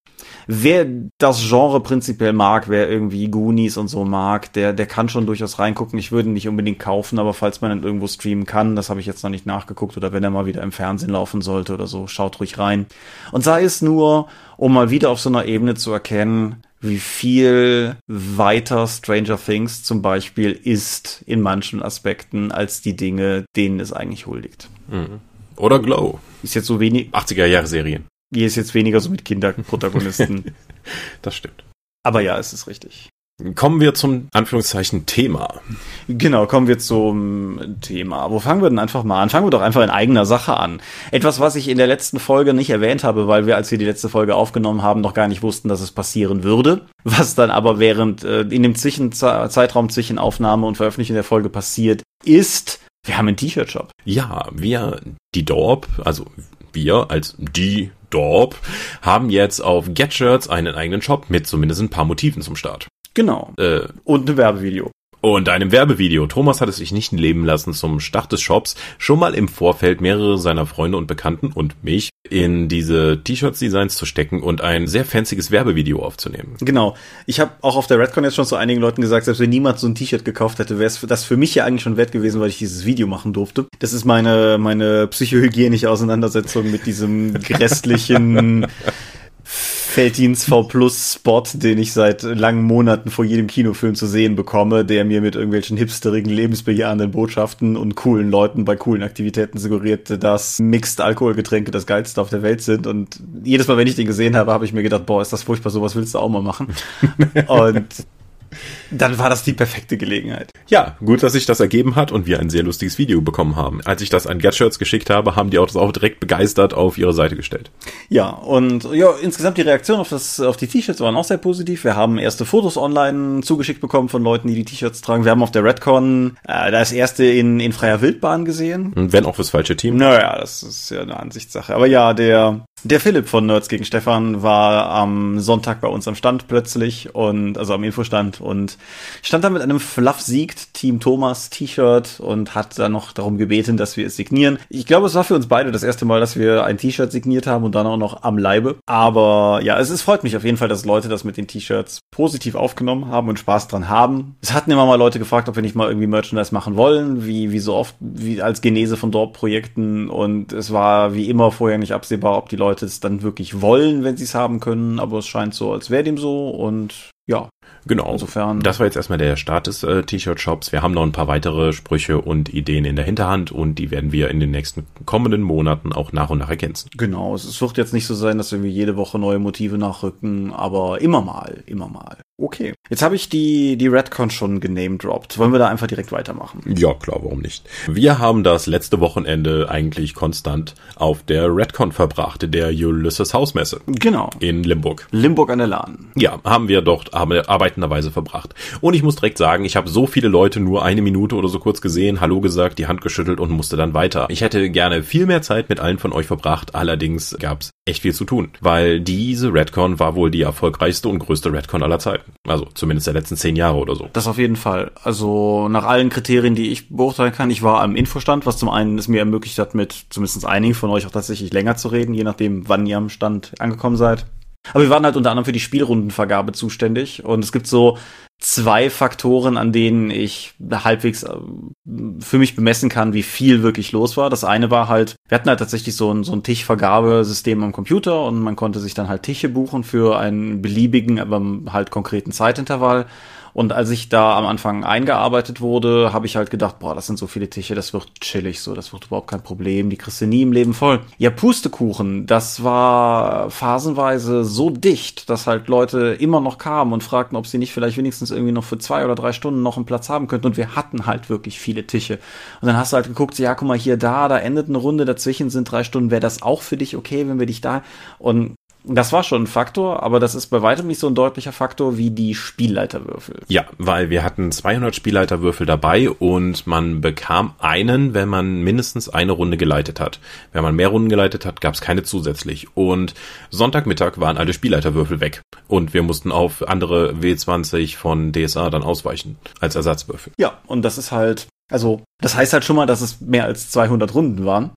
Wer das Genre prinzipiell mag, wer irgendwie Goonies und so mag, der, der kann schon durchaus reingucken. Ich würde ihn nicht unbedingt kaufen, aber falls man ihn irgendwo streamen kann, das habe ich jetzt noch nicht nachgeguckt oder wenn er mal wieder im Fernsehen laufen sollte oder so, schaut ruhig rein. Und sei es nur, um mal wieder auf so einer Ebene zu erkennen, wie viel weiter Stranger Things zum Beispiel ist in manchen Aspekten als die Dinge, denen es eigentlich huldigt. Mhm. Oder Glow. Ist jetzt so wenig. 80er Jahre Serien. Hier ist jetzt weniger so mit Kinderprotagonisten. das stimmt. Aber ja, es ist richtig. Kommen wir zum Anführungszeichen Thema. Genau, kommen wir zum Thema. Wo fangen wir denn einfach mal an? Fangen wir doch einfach in eigener Sache an. Etwas, was ich in der letzten Folge nicht erwähnt habe, weil wir, als wir die letzte Folge aufgenommen haben, noch gar nicht wussten, dass es passieren würde. Was dann aber während, äh, in dem Zwischenzeitraum zwischen Aufnahme und Veröffentlichung der Folge passiert ist, wir haben einen T-Shirt-Shop. Ja, wir, die Dorp, also wir als die Dorp, haben jetzt auf GetShirts einen eigenen Shop mit zumindest ein paar Motiven zum Start. Genau. Äh, und ein Werbevideo. Und einem Werbevideo. Thomas hat es sich nicht leben lassen, zum Start des Shops schon mal im Vorfeld mehrere seiner Freunde und Bekannten und mich in diese T-Shirts-Designs zu stecken und ein sehr fancyes Werbevideo aufzunehmen. Genau. Ich habe auch auf der Redcon jetzt schon zu einigen Leuten gesagt, selbst wenn niemand so ein T-Shirt gekauft hätte, wäre es das für mich ja eigentlich schon wert gewesen, weil ich dieses Video machen durfte. Das ist meine, meine psychohygienische Auseinandersetzung mit diesem grässlichen Felddienst V Plus Spot, den ich seit langen Monaten vor jedem Kinofilm zu sehen bekomme, der mir mit irgendwelchen hipsterigen, lebensbejahenden Botschaften und coolen Leuten bei coolen Aktivitäten suggerierte, dass Mixed Alkoholgetränke das geilste auf der Welt sind. Und jedes Mal, wenn ich den gesehen habe, habe ich mir gedacht, boah, ist das furchtbar, sowas willst du auch mal machen. und dann war das die perfekte Gelegenheit. Ja, gut, dass sich das ergeben hat und wir ein sehr lustiges Video bekommen haben. Als ich das an Getshirts geschickt habe, haben die das auch direkt begeistert auf ihre Seite gestellt. Ja, und ja, insgesamt die Reaktion auf das, auf die T-Shirts waren auch sehr positiv. Wir haben erste Fotos online zugeschickt bekommen von Leuten, die die T-Shirts tragen. Wir haben auf der Redcon äh, das erste in, in freier Wildbahn gesehen. Wenn auch fürs falsche Team. Naja, das ist ja eine Ansichtssache. Aber ja, der, der Philipp von Nerds gegen Stefan war am Sonntag bei uns am Stand plötzlich und also am Infostand und stand da mit einem Fluff siegt Team Thomas T-Shirt und hat dann noch darum gebeten, dass wir es signieren. Ich glaube, es war für uns beide das erste Mal, dass wir ein T-Shirt signiert haben und dann auch noch am Leibe. Aber ja, es, es freut mich auf jeden Fall, dass Leute das mit den T-Shirts positiv aufgenommen haben und Spaß dran haben. Es hatten immer mal Leute gefragt, ob wir nicht mal irgendwie Merchandise machen wollen, wie, wie so oft, wie als Genese von Dorp-Projekten und es war wie immer vorher nicht absehbar, ob die Leute es dann wirklich wollen, wenn sie es haben können, aber es scheint so, als wäre dem so und ja, Genau. Insofern. Das war jetzt erstmal der Start des äh, T-Shirt-Shops. Wir haben noch ein paar weitere Sprüche und Ideen in der Hinterhand und die werden wir in den nächsten kommenden Monaten auch nach und nach ergänzen. Genau. Es wird jetzt nicht so sein, dass wir jede Woche neue Motive nachrücken, aber immer mal, immer mal. Okay. Jetzt habe ich die, die Redcon schon genamedroppt. Wollen wir da einfach direkt weitermachen? Ja, klar, warum nicht? Wir haben das letzte Wochenende eigentlich konstant auf der Redcon verbracht, der Ulysses Hausmesse. Genau. In Limburg. Limburg an der Lahn. Ja, haben wir dort arbeitenderweise verbracht. Und ich muss direkt sagen, ich habe so viele Leute nur eine Minute oder so kurz gesehen, Hallo gesagt, die Hand geschüttelt und musste dann weiter. Ich hätte gerne viel mehr Zeit mit allen von euch verbracht, allerdings gab's echt viel zu tun, weil diese Redcon war wohl die erfolgreichste und größte Redcon aller Zeiten. Also zumindest der letzten zehn Jahre oder so. Das auf jeden Fall. Also nach allen Kriterien, die ich beurteilen kann, ich war am Infostand, was zum einen es mir ermöglicht hat, mit zumindest einigen von euch auch tatsächlich länger zu reden, je nachdem, wann ihr am Stand angekommen seid. Aber wir waren halt unter anderem für die Spielrundenvergabe zuständig und es gibt so zwei Faktoren, an denen ich halbwegs äh, für mich bemessen kann, wie viel wirklich los war. Das eine war halt, wir hatten halt tatsächlich so ein, so ein Tischvergabesystem am Computer und man konnte sich dann halt Tische buchen für einen beliebigen, aber halt konkreten Zeitintervall. Und als ich da am Anfang eingearbeitet wurde, habe ich halt gedacht, boah, das sind so viele Tische, das wird chillig so, das wird überhaupt kein Problem, die kriegst du nie im Leben voll. Ja, Pustekuchen, das war phasenweise so dicht, dass halt Leute immer noch kamen und fragten, ob sie nicht vielleicht wenigstens irgendwie noch für zwei oder drei Stunden noch einen Platz haben könnten. Und wir hatten halt wirklich viele Tische. Und dann hast du halt geguckt, ja, guck mal, hier, da, da endet eine Runde, dazwischen sind drei Stunden, wäre das auch für dich okay, wenn wir dich da... Und das war schon ein Faktor, aber das ist bei weitem nicht so ein deutlicher Faktor wie die Spielleiterwürfel. Ja, weil wir hatten 200 Spielleiterwürfel dabei und man bekam einen, wenn man mindestens eine Runde geleitet hat. Wenn man mehr Runden geleitet hat, gab es keine zusätzlich. Und Sonntagmittag waren alle Spielleiterwürfel weg und wir mussten auf andere W20 von DSA dann ausweichen als Ersatzwürfel. Ja, und das ist halt, also das heißt halt schon mal, dass es mehr als 200 Runden waren.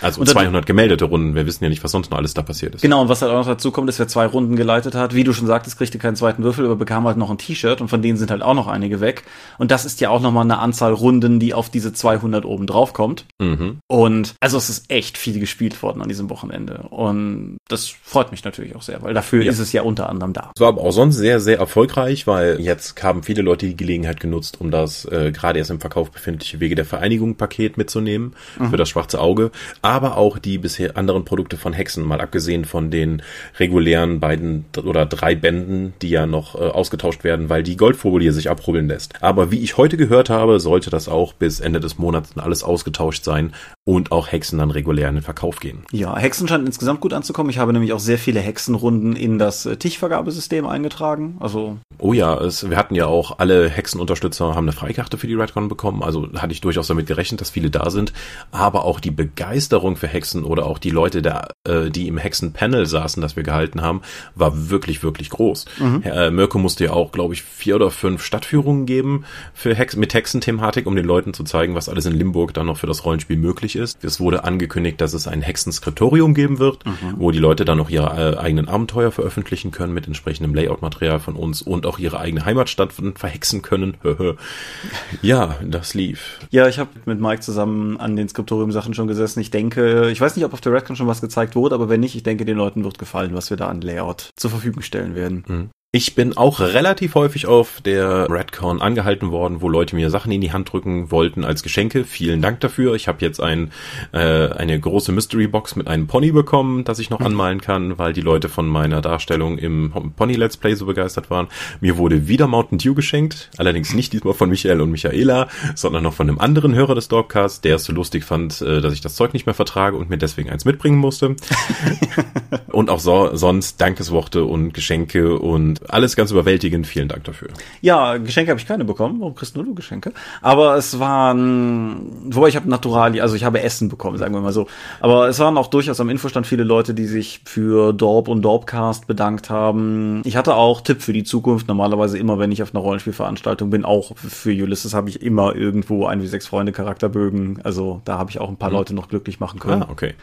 Also und 200 gemeldete Runden. Wir wissen ja nicht, was sonst noch alles da passiert ist. Genau, und was halt auch noch dazu kommt, ist, wer zwei Runden geleitet hat, wie du schon sagtest, kriegte keinen zweiten Würfel, aber bekam halt noch ein T-Shirt und von denen sind halt auch noch einige weg. Und das ist ja auch nochmal eine Anzahl Runden, die auf diese 200 oben drauf kommt. Mhm. Und also es ist echt viel gespielt worden an diesem Wochenende. Und das freut mich natürlich auch sehr, weil dafür ja. ist es ja unter anderem da. Es war aber auch sonst sehr, sehr erfolgreich, weil jetzt haben viele Leute die Gelegenheit genutzt, um das äh, gerade erst im Verkauf befindliche Wege der Vereinigung Paket mitzunehmen mhm. für das schwarze Auge. Aber auch die bisher anderen Produkte von Hexen, mal abgesehen von den regulären beiden oder drei Bänden, die ja noch äh, ausgetauscht werden, weil die Goldfolie sich abrubbeln lässt. Aber wie ich heute gehört habe, sollte das auch bis Ende des Monats alles ausgetauscht sein und auch Hexen dann regulär in den Verkauf gehen. Ja, Hexen scheint insgesamt gut anzukommen. Ich habe nämlich auch sehr viele Hexenrunden in das äh, Tischvergabesystem eingetragen. Also oh ja, es, wir hatten ja auch alle Hexenunterstützer haben eine Freikarte für die Redcon bekommen. Also hatte ich durchaus damit gerechnet, dass viele da sind. Aber auch die Begeisterung für Hexen oder auch die Leute, da, äh, die im Hexenpanel saßen, das wir gehalten haben, war wirklich wirklich groß. Mhm. Herr äh, Mirko musste ja auch, glaube ich, vier oder fünf Stadtführungen geben für Hex mit Hexenthematik, um den Leuten zu zeigen, was alles in Limburg dann noch für das Rollenspiel möglich möglich ist. Es wurde angekündigt, dass es ein Hexenskriptorium geben wird, mhm. wo die Leute dann noch ihre äh, eigenen Abenteuer veröffentlichen können mit entsprechendem Layout-Material von uns und auch ihre eigene Heimatstadt verhexen können. ja, das lief. Ja, ich habe mit Mike zusammen an den Skriptorium-Sachen schon gesessen. Ich denke, ich weiß nicht, ob auf der Redcon schon was gezeigt wurde, aber wenn nicht, ich denke, den Leuten wird gefallen, was wir da an Layout zur Verfügung stellen werden. Mhm. Ich bin auch relativ häufig auf der Redcon angehalten worden, wo Leute mir Sachen in die Hand drücken wollten als Geschenke. Vielen Dank dafür. Ich habe jetzt ein, äh, eine große Mystery Box mit einem Pony bekommen, das ich noch anmalen kann, weil die Leute von meiner Darstellung im Pony Let's Play so begeistert waren. Mir wurde wieder Mountain Dew geschenkt, allerdings nicht diesmal von Michael und Michaela, sondern noch von einem anderen Hörer des Dogcasts, der es so lustig fand, äh, dass ich das Zeug nicht mehr vertrage und mir deswegen eins mitbringen musste. und auch so, sonst Dankesworte und Geschenke und alles ganz überwältigend. Vielen Dank dafür. Ja, Geschenke habe ich keine bekommen. Warum kriegst nur du Geschenke? Aber es waren, wobei ich habe Naturali, also ich habe Essen bekommen, sagen wir mal so. Aber es waren auch durchaus am Infostand viele Leute, die sich für Dorp und Dorpcast bedankt haben. Ich hatte auch Tipp für die Zukunft. Normalerweise immer, wenn ich auf einer Rollenspielveranstaltung bin, auch für Ulysses habe ich immer irgendwo ein wie sechs Freunde Charakterbögen. Also da habe ich auch ein paar mhm. Leute noch glücklich machen können. Ah, okay.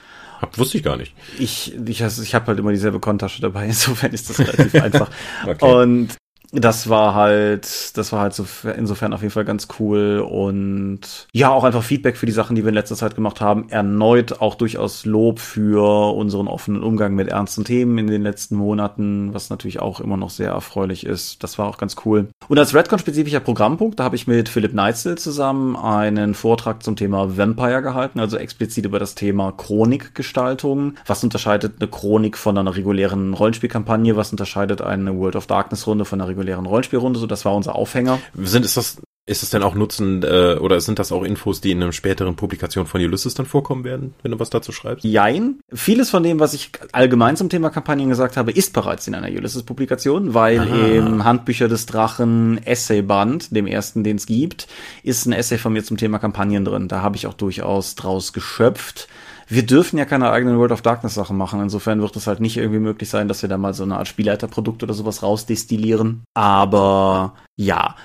Hab, wusste ich gar nicht. Ich, ich, ich habe halt immer dieselbe Kontasche dabei, insofern ist das relativ einfach. Okay. Und das war halt, das war halt so insofern auf jeden Fall ganz cool und ja, auch einfach Feedback für die Sachen, die wir in letzter Zeit gemacht haben. Erneut auch durchaus Lob für unseren offenen Umgang mit ernsten Themen in den letzten Monaten, was natürlich auch immer noch sehr erfreulich ist. Das war auch ganz cool. Und als Redcon-spezifischer Programmpunkt, da habe ich mit Philipp Neitzel zusammen einen Vortrag zum Thema Vampire gehalten, also explizit über das Thema Chronikgestaltung. Was unterscheidet eine Chronik von einer regulären Rollenspielkampagne? Was unterscheidet eine World of Darkness-Runde von einer Rollenspielrunde, so das war unser Aufhänger. Sind ist das ist es denn auch Nutzen äh, oder sind das auch Infos, die in einer späteren Publikation von Ulysses dann vorkommen werden, wenn du was dazu schreibst? Jein. Vieles von dem, was ich allgemein zum Thema Kampagnen gesagt habe, ist bereits in einer Ulysses-Publikation, weil Aha. im Handbücher des Drachen Essayband, dem ersten, den es gibt, ist ein Essay von mir zum Thema Kampagnen drin. Da habe ich auch durchaus draus geschöpft wir dürfen ja keine eigenen World of Darkness Sachen machen. Insofern wird es halt nicht irgendwie möglich sein, dass wir da mal so eine Art Spielleiterprodukt oder sowas rausdestillieren. Aber ja,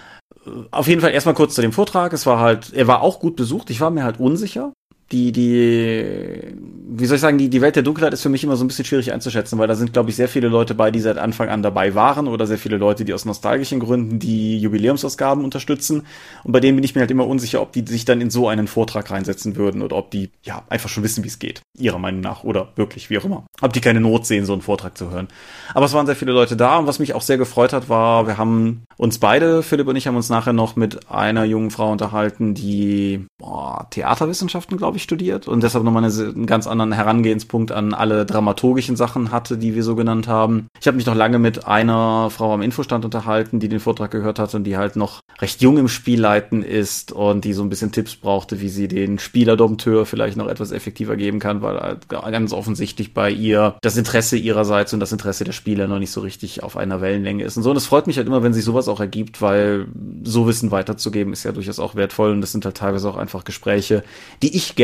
auf jeden Fall erstmal kurz zu dem Vortrag. Es war halt, er war auch gut besucht. Ich war mir halt unsicher. Die, die wie soll ich sagen, die, die Welt der Dunkelheit ist für mich immer so ein bisschen schwierig einzuschätzen, weil da sind, glaube ich, sehr viele Leute bei, die seit Anfang an dabei waren oder sehr viele Leute, die aus nostalgischen Gründen die Jubiläumsausgaben unterstützen. Und bei denen bin ich mir halt immer unsicher, ob die sich dann in so einen Vortrag reinsetzen würden oder ob die, ja, einfach schon wissen, wie es geht. Ihrer Meinung nach oder wirklich, wie auch immer. Ob die keine Not sehen, so einen Vortrag zu hören. Aber es waren sehr viele Leute da und was mich auch sehr gefreut hat, war, wir haben uns beide, Philipp und ich, haben uns nachher noch mit einer jungen Frau unterhalten, die boah, Theaterwissenschaften, glaube ich, studiert und deshalb nochmal eine, einen ganz anderen Herangehenspunkt an alle dramaturgischen Sachen hatte, die wir so genannt haben. Ich habe mich noch lange mit einer Frau am Infostand unterhalten, die den Vortrag gehört hatte und die halt noch recht jung im Spielleiten ist und die so ein bisschen Tipps brauchte, wie sie den Spielerdompteur vielleicht noch etwas effektiver geben kann, weil halt ganz offensichtlich bei ihr das Interesse ihrerseits und das Interesse der Spieler noch nicht so richtig auf einer Wellenlänge ist. Und so, und es freut mich halt immer, wenn sich sowas auch ergibt, weil so Wissen weiterzugeben ist ja durchaus auch wertvoll und das sind halt teilweise auch einfach Gespräche, die ich gerne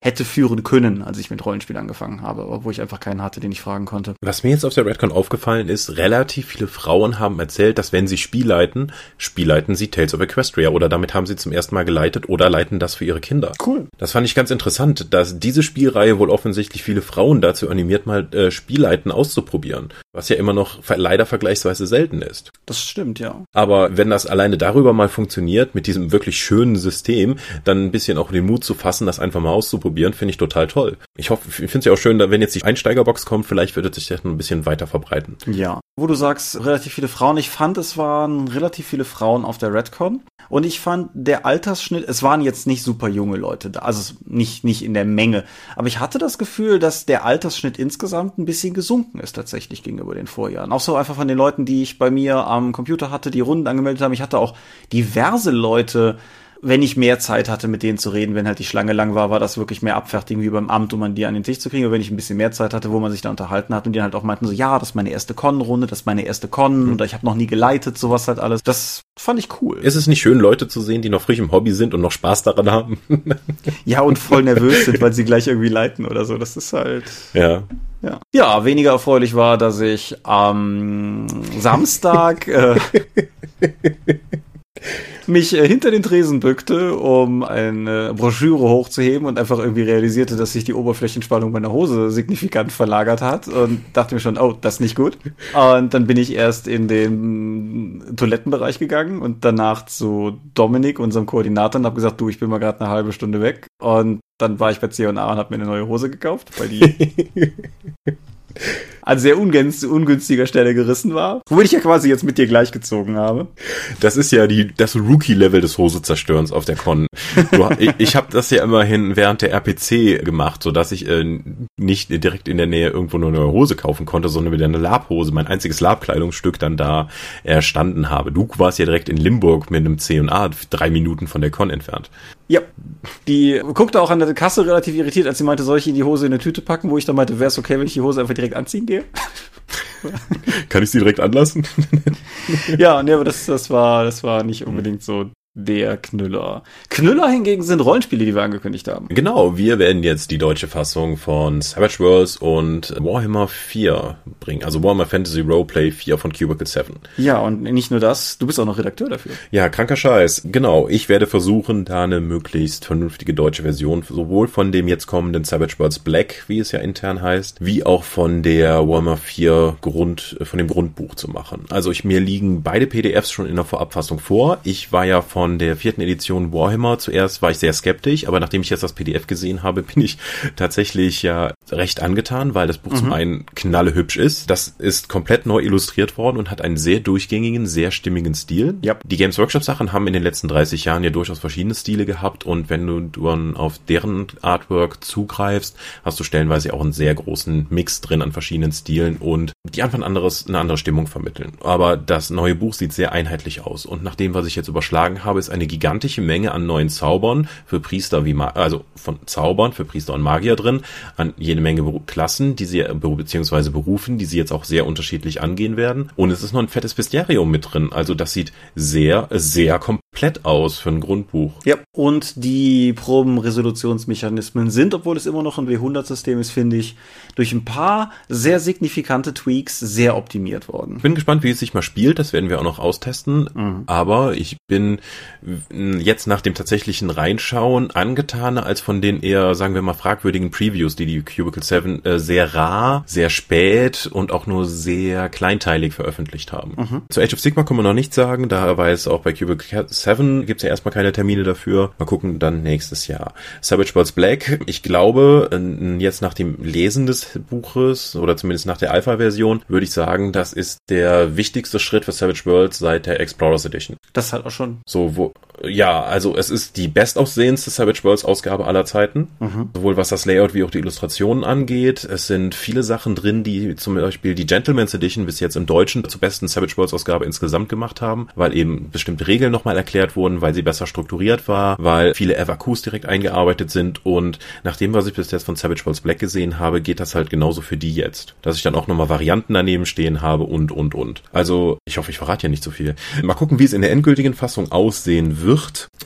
hätte führen können, als ich mit Rollenspiel angefangen habe, aber wo ich einfach keinen hatte, den ich fragen konnte. Was mir jetzt auf der Redcon aufgefallen ist, relativ viele Frauen haben erzählt, dass wenn sie Spielleiten, Spielleiten sie Tales of Equestria oder damit haben sie zum ersten Mal geleitet oder leiten das für ihre Kinder. Cool. Das fand ich ganz interessant, dass diese Spielreihe wohl offensichtlich viele Frauen dazu animiert, mal äh, Spielleiten auszuprobieren, was ja immer noch leider vergleichsweise selten ist. Das stimmt, ja. Aber wenn das alleine darüber mal funktioniert, mit diesem wirklich schönen System, dann ein bisschen auch den Mut zu fassen, das einfach mal auszuprobieren, finde ich total toll. Ich hoffe, ich finde es ja auch schön, wenn jetzt die Einsteigerbox kommt, vielleicht wird es sich das ein bisschen weiter verbreiten. Ja. Wo du sagst, relativ viele Frauen. Ich fand, es waren relativ viele Frauen auf der Redcon. Und ich fand, der Altersschnitt, es waren jetzt nicht super junge Leute da, also nicht, nicht in der Menge. Aber ich hatte das Gefühl, dass der Altersschnitt insgesamt ein bisschen gesunken ist tatsächlich gegenüber den Vorjahren. Auch so einfach von den Leuten, die ich bei mir am Computer hatte, die Runden angemeldet haben. Ich hatte auch diverse Leute, wenn ich mehr Zeit hatte, mit denen zu reden, wenn halt die Schlange lang war, war das wirklich mehr abfertigen wie beim Amt, um an die an den Tisch zu kriegen. Und wenn ich ein bisschen mehr Zeit hatte, wo man sich da unterhalten hat und die halt auch meinten so, ja, das ist meine erste Con-Runde, das ist meine erste Con mhm. oder ich habe noch nie geleitet, sowas halt alles. Das fand ich cool. Ist es nicht schön, Leute zu sehen, die noch frisch im Hobby sind und noch Spaß daran haben? ja, und voll nervös sind, weil sie gleich irgendwie leiten oder so. Das ist halt. Ja. Ja. ja, weniger erfreulich war, dass ich am Samstag äh, mich äh, hinter den Tresen bückte, um eine Broschüre hochzuheben und einfach irgendwie realisierte, dass sich die Oberflächenspannung meiner Hose signifikant verlagert hat und dachte mir schon, oh, das ist nicht gut. Und dann bin ich erst in den Toilettenbereich gegangen und danach zu Dominik, unserem Koordinator, und habe gesagt, du, ich bin mal gerade eine halbe Stunde weg. Und dann war ich bei C&A und habe mir eine neue Hose gekauft, weil die an sehr ungünstiger Stelle gerissen war. Womit ich ja quasi jetzt mit dir gleichgezogen habe. Das ist ja die, das Rookie-Level des Hosezerstörens auf der Con. Du, ich ich habe das ja immerhin während der RPC gemacht, so dass ich äh, nicht direkt in der Nähe irgendwo nur eine Hose kaufen konnte, sondern mit einer Labhose, mein einziges Labkleidungsstück dann da erstanden habe. Du warst ja direkt in Limburg mit einem C&A drei Minuten von der Con entfernt. Ja, die guckte auch an der Kasse relativ irritiert, als sie meinte, soll ich in die Hose in eine Tüte packen, wo ich dann meinte, wäre es okay, wenn ich die Hose einfach direkt anziehen gehe? Kann ich sie direkt anlassen? ja, nee, aber das, das war, das war nicht unbedingt so der Knüller. Knüller hingegen sind Rollenspiele, die wir angekündigt haben. Genau, wir werden jetzt die deutsche Fassung von Savage Worlds und Warhammer 4 bringen. Also Warhammer Fantasy Roleplay 4 von Cubicle 7. Ja, und nicht nur das, du bist auch noch Redakteur dafür. Ja, kranker Scheiß. Genau, ich werde versuchen, da eine möglichst vernünftige deutsche Version sowohl von dem jetzt kommenden Savage Worlds Black, wie es ja intern heißt, wie auch von der Warhammer 4 Grund, von dem Grundbuch zu machen. Also ich, mir liegen beide PDFs schon in der Vorabfassung vor. Ich war ja von von der vierten Edition Warhammer. Zuerst war ich sehr skeptisch, aber nachdem ich jetzt das PDF gesehen habe, bin ich tatsächlich ja recht angetan, weil das Buch mhm. zum einen knalle hübsch ist. Das ist komplett neu illustriert worden und hat einen sehr durchgängigen, sehr stimmigen Stil. Ja. Die Games Workshop Sachen haben in den letzten 30 Jahren ja durchaus verschiedene Stile gehabt und wenn du dann auf deren Artwork zugreifst, hast du stellenweise auch einen sehr großen Mix drin an verschiedenen Stilen und die einfach ein anderes, eine andere Stimmung vermitteln. Aber das neue Buch sieht sehr einheitlich aus und nach dem, was ich jetzt überschlagen habe, habe, ist eine gigantische Menge an neuen Zaubern für Priester wie Ma also von Zaubern für Priester und Magier drin, an jede Menge Klassen, die sie beziehungsweise Berufen, die sie jetzt auch sehr unterschiedlich angehen werden. Und es ist noch ein fettes Bestiarium mit drin. Also das sieht sehr, sehr komplett aus für ein Grundbuch. Ja, und die Probenresolutionsmechanismen sind, obwohl es immer noch ein W100-System ist, finde ich, durch ein paar sehr signifikante Tweaks sehr optimiert worden. Bin gespannt, wie es sich mal spielt. Das werden wir auch noch austesten. Mhm. Aber ich bin jetzt nach dem tatsächlichen Reinschauen angetaner als von den eher, sagen wir mal, fragwürdigen Previews, die die Cubicle 7 äh, sehr rar, sehr spät und auch nur sehr kleinteilig veröffentlicht haben. Mhm. Zu Age of Sigma kann man noch nichts sagen, da weiß auch bei Cubicle 7 gibt's ja erstmal keine Termine dafür. Mal gucken, dann nächstes Jahr. Savage Worlds Black, ich glaube, jetzt nach dem Lesen des Buches oder zumindest nach der Alpha-Version, würde ich sagen, das ist der wichtigste Schritt für Savage Worlds seit der Explorers Edition. Das halt auch schon. So, wo, ja, also es ist die bestaussehendste Savage Worlds Ausgabe aller Zeiten. Mhm. Sowohl was das Layout wie auch die Illustrationen angeht. Es sind viele Sachen drin, die zum Beispiel die Gentleman's Edition bis jetzt im Deutschen zur besten Savage Worlds Ausgabe insgesamt gemacht haben, weil eben bestimmte Regeln nochmal erklärt wurden, weil sie besser strukturiert war, weil viele FAQs direkt eingearbeitet sind und nach dem, was ich bis jetzt von Savage Worlds Black gesehen habe, geht das halt genauso für die jetzt. Dass ich dann auch nochmal Varianten daneben stehen habe und, und, und. Also, ich hoffe, ich verrate ja nicht so viel. Mal gucken, wie es in der endgültigen Fassung aussehen wird.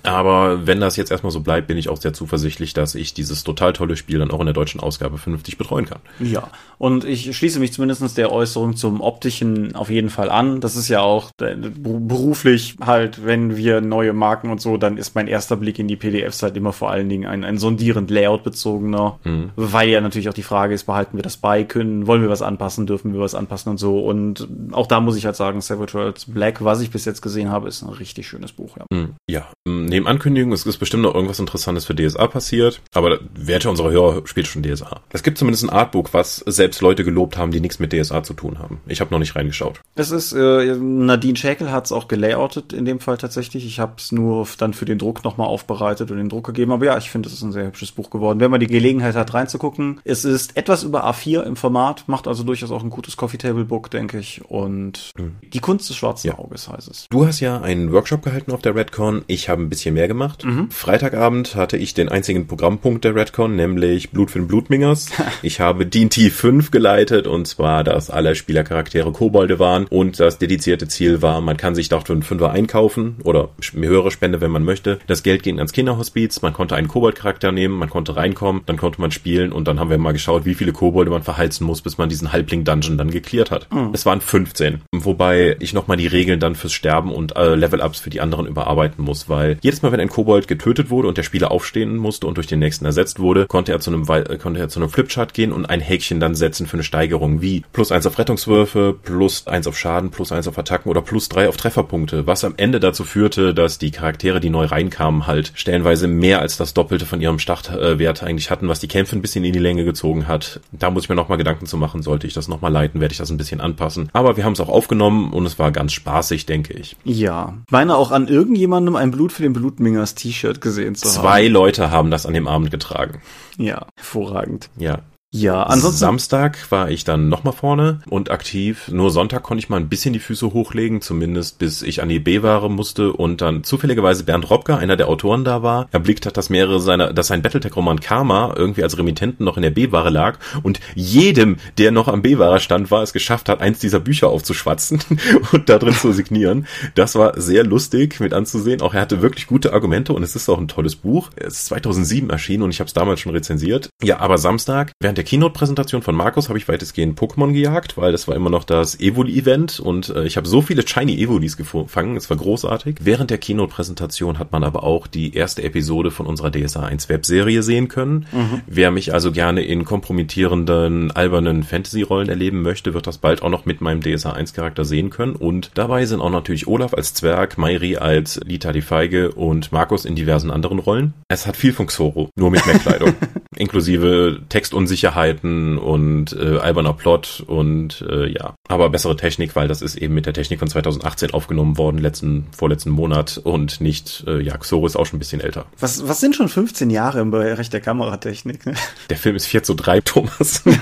Aber wenn das jetzt erstmal so bleibt, bin ich auch sehr zuversichtlich, dass ich dieses total tolle Spiel dann auch in der deutschen Ausgabe vernünftig betreuen kann. Ja, und ich schließe mich zumindest der Äußerung zum optischen auf jeden Fall an. Das ist ja auch beruflich halt, wenn wir neue Marken und so, dann ist mein erster Blick in die PDFs halt immer vor allen Dingen ein, ein sondierend Layout-bezogener, mhm. weil ja natürlich auch die Frage ist, behalten wir das bei, können, wollen wir was anpassen, dürfen wir was anpassen und so. Und auch da muss ich halt sagen, Savage Worlds Black, was ich bis jetzt gesehen habe, ist ein richtig schönes Buch. Ja, mhm. Ja. neben Ankündigungen, es ist bestimmt noch irgendwas Interessantes für DSA passiert, aber wer unserer Hörer spielt schon DSA. Es gibt zumindest ein Artbook, was selbst Leute gelobt haben, die nichts mit DSA zu tun haben. Ich habe noch nicht reingeschaut. Es ist, äh, Nadine Schäkel hat es auch gelayoutet in dem Fall tatsächlich. Ich habe es nur dann für den Druck nochmal aufbereitet und den Druck gegeben. Aber ja, ich finde, es ist ein sehr hübsches Buch geworden. Wenn man die Gelegenheit hat, reinzugucken. Es ist etwas über A4 im Format, macht also durchaus auch ein gutes Coffee Table Book, denke ich. Und mhm. die Kunst des schwarzen ja. Auges heißt es. Du hast ja einen Workshop gehalten auf der Redcon. Ich habe ein bisschen mehr gemacht. Mhm. Freitagabend hatte ich den einzigen Programmpunkt der Redcon, nämlich Blut für den Blutmingers. ich habe D&T 5 geleitet und zwar, dass alle Spielercharaktere Kobolde waren und das dedizierte Ziel war, man kann sich dort für einen Fünfer einkaufen oder höhere Spende, wenn man möchte. Das Geld ging ans Kinderhospiz, man konnte einen Kobold-Charakter nehmen, man konnte reinkommen, dann konnte man spielen und dann haben wir mal geschaut, wie viele Kobolde man verheizen muss, bis man diesen Halbling-Dungeon dann geklärt hat. Mhm. Es waren 15, wobei ich nochmal die Regeln dann fürs Sterben und äh, Level-Ups für die anderen überarbeiten muss, weil jedes Mal, wenn ein Kobold getötet wurde und der Spieler aufstehen musste und durch den nächsten ersetzt wurde, konnte er zu einem, äh, konnte er zu einem Flipchart gehen und ein Häkchen dann setzen für eine Steigerung, wie plus eins auf Rettungswürfe, plus eins auf Schaden, plus eins auf Attacken oder plus drei auf Trefferpunkte, was am Ende dazu führte, dass die Charaktere, die neu reinkamen, halt stellenweise mehr als das Doppelte von ihrem Startwert eigentlich hatten, was die Kämpfe ein bisschen in die Länge gezogen hat. Da muss ich mir nochmal Gedanken zu machen, sollte ich das nochmal leiten, werde ich das ein bisschen anpassen. Aber wir haben es auch aufgenommen und es war ganz spaßig, denke ich. Ja. Meine auch an irgendjemandem ein Blut für den Blutmingers T-Shirt gesehen zu haben. Zwei Leute haben das an dem Abend getragen. Ja, hervorragend. Ja. Ja, ansonsten. Samstag war ich dann nochmal vorne und aktiv. Nur Sonntag konnte ich mal ein bisschen die Füße hochlegen, zumindest bis ich an die B-Ware musste und dann zufälligerweise Bernd Robka, einer der Autoren da war, erblickt hat, dass mehrere seiner, dass sein Battletech-Roman Karma irgendwie als Remittenten noch in der B-Ware lag und jedem, der noch am B-Ware stand, war es geschafft hat, eins dieser Bücher aufzuschwatzen und da drin zu signieren. Das war sehr lustig mit anzusehen. Auch er hatte wirklich gute Argumente und es ist auch ein tolles Buch. Es ist 2007 erschienen und ich habe es damals schon rezensiert. Ja, aber Samstag, während der Keynote-Präsentation von Markus habe ich weitestgehend Pokémon gejagt, weil das war immer noch das Evoli-Event und äh, ich habe so viele Shiny Evolis gefangen, es war großartig. Während der Keynote-Präsentation hat man aber auch die erste Episode von unserer DSA 1 Webserie sehen können. Mhm. Wer mich also gerne in kompromittierenden, albernen Fantasy-Rollen erleben möchte, wird das bald auch noch mit meinem DSA 1 Charakter sehen können und dabei sind auch natürlich Olaf als Zwerg, Mairi als Lita die Feige und Markus in diversen anderen Rollen. Es hat viel von Xoro, nur mit mehr Kleidung. Inklusive Textunsicherheit Unsicherheiten und äh, alberner Plot und äh, ja, aber bessere Technik, weil das ist eben mit der Technik von 2018 aufgenommen worden, letzten, vorletzten Monat und nicht, äh, ja, Xoro ist auch schon ein bisschen älter. Was, was sind schon 15 Jahre im Bereich der Kameratechnik? Ne? Der Film ist 4 zu 3, Thomas.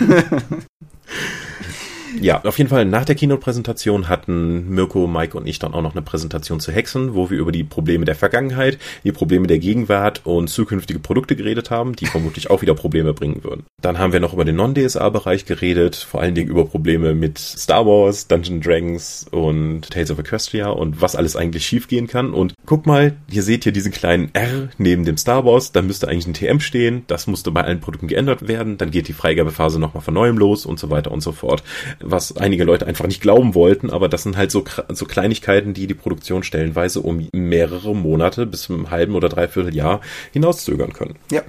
Ja, auf jeden Fall nach der Keynote-Präsentation hatten Mirko, Mike und ich dann auch noch eine Präsentation zu Hexen, wo wir über die Probleme der Vergangenheit, die Probleme der Gegenwart und zukünftige Produkte geredet haben, die vermutlich auch wieder Probleme bringen würden. Dann haben wir noch über den Non-DSA-Bereich geredet, vor allen Dingen über Probleme mit Star Wars, Dungeon Dragons und Tales of Equestria und was alles eigentlich schiefgehen kann. Und guck mal, hier seht ihr diesen kleinen R neben dem Star Wars, da müsste eigentlich ein TM stehen, das musste bei allen Produkten geändert werden, dann geht die Freigabephase nochmal von neuem los und so weiter und so fort. Was einige Leute einfach nicht glauben wollten, aber das sind halt so, so Kleinigkeiten, die die Produktion stellenweise um mehrere Monate bis zum halben oder dreiviertel Jahr hinauszögern können. Ja.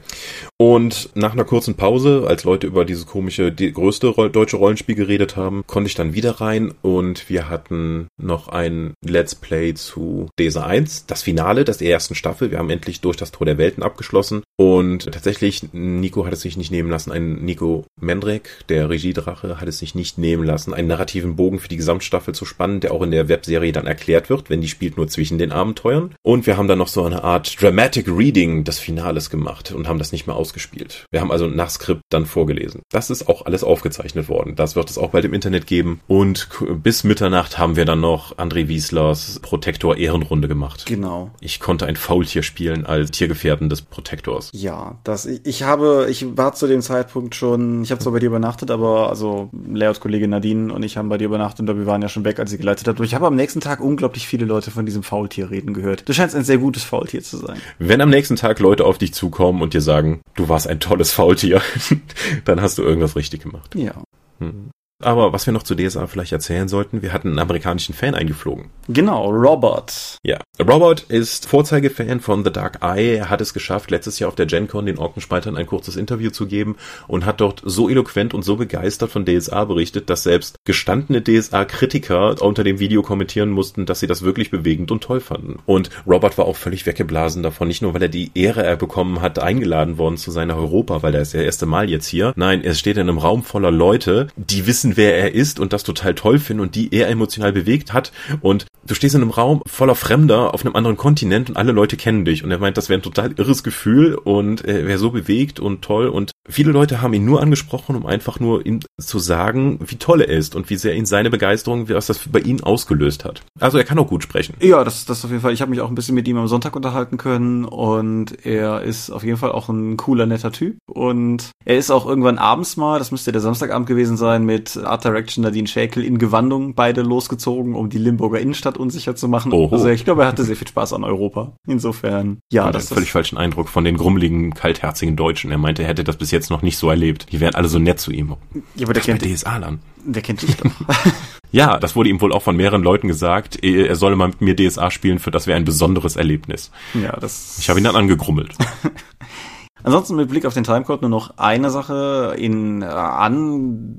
Und nach einer kurzen Pause, als Leute über dieses komische, die größte deutsche Rollenspiel geredet haben, konnte ich dann wieder rein und wir hatten noch ein Let's Play zu DESA 1, das Finale der ersten Staffel. Wir haben endlich durch das Tor der Welten abgeschlossen und tatsächlich, Nico hat es sich nicht nehmen lassen, ein Nico Mendrek, der Regiedrache, hat es sich nicht nehmen lassen, einen narrativen Bogen für die Gesamtstaffel zu spannen, der auch in der Webserie dann erklärt wird, wenn die spielt nur zwischen den Abenteuern. Und wir haben dann noch so eine Art Dramatic Reading des Finales gemacht und haben das nicht mehr aus ausgespielt. Wir haben also nach Skript dann vorgelesen. Das ist auch alles aufgezeichnet worden. Das wird es auch bald im Internet geben. Und bis Mitternacht haben wir dann noch André Wieslers Protektor Ehrenrunde gemacht. Genau. Ich konnte ein Faultier spielen als Tiergefährten des Protektors. Ja, das ich, ich habe, ich war zu dem Zeitpunkt schon, ich habe zwar bei dir übernachtet, aber also Layout-Kollegin Nadine und ich haben bei dir übernachtet, aber wir waren ja schon weg, als sie geleitet hat. Und ich habe am nächsten Tag unglaublich viele Leute von diesem Faultier reden gehört. Du scheinst ein sehr gutes Faultier zu sein. Wenn am nächsten Tag Leute auf dich zukommen und dir sagen, du warst ein tolles Faultier, dann hast du irgendwas richtig gemacht. Ja. Hm. Aber was wir noch zu DSA vielleicht erzählen sollten, wir hatten einen amerikanischen Fan eingeflogen. Genau, Robert. Ja, Robert ist Vorzeigefan von The Dark Eye. Er hat es geschafft, letztes Jahr auf der GenCon den Orkenspaltern ein kurzes Interview zu geben und hat dort so eloquent und so begeistert von DSA berichtet, dass selbst gestandene DSA-Kritiker unter dem Video kommentieren mussten, dass sie das wirklich bewegend und toll fanden. Und Robert war auch völlig weggeblasen davon, nicht nur weil er die Ehre er bekommen hat, eingeladen worden zu sein nach Europa, weil er ist ja das erste Mal jetzt hier. Nein, er steht in einem Raum voller Leute, die wissen, wissen, wer er ist und das total toll finden und die er emotional bewegt hat. Und du stehst in einem Raum voller Fremder auf einem anderen Kontinent und alle Leute kennen dich. Und er meint, das wäre ein total irres Gefühl und er wäre so bewegt und toll. Und viele Leute haben ihn nur angesprochen, um einfach nur ihm zu sagen, wie toll er ist und wie sehr ihn seine Begeisterung, was das bei ihm ausgelöst hat. Also er kann auch gut sprechen. Ja, das, das auf jeden Fall. Ich habe mich auch ein bisschen mit ihm am Sonntag unterhalten können und er ist auf jeden Fall auch ein cooler, netter Typ. Und er ist auch irgendwann abends mal, das müsste der Samstagabend gewesen sein, mit Art Direction Nadine Schäkel in Gewandung beide losgezogen, um die Limburger Innenstadt unsicher zu machen. Oho. Also ich glaube, er hatte sehr viel Spaß an Europa. Insofern, ja. Und das ist völlig falschen Eindruck von den grummeligen, kaltherzigen Deutschen. Er meinte, er hätte das bis jetzt noch nicht so erlebt. Die wären alle so nett zu ihm. Ja, aber der kennt DSA dann. Der kennt dich doch. ja, das wurde ihm wohl auch von mehreren Leuten gesagt. Er solle mal mit mir DSA spielen, für das wäre ein besonderes Erlebnis. Ja, das. Ich habe ihn dann angegrummelt. Ansonsten mit Blick auf den Timecode nur noch eine Sache in äh, Angrenzung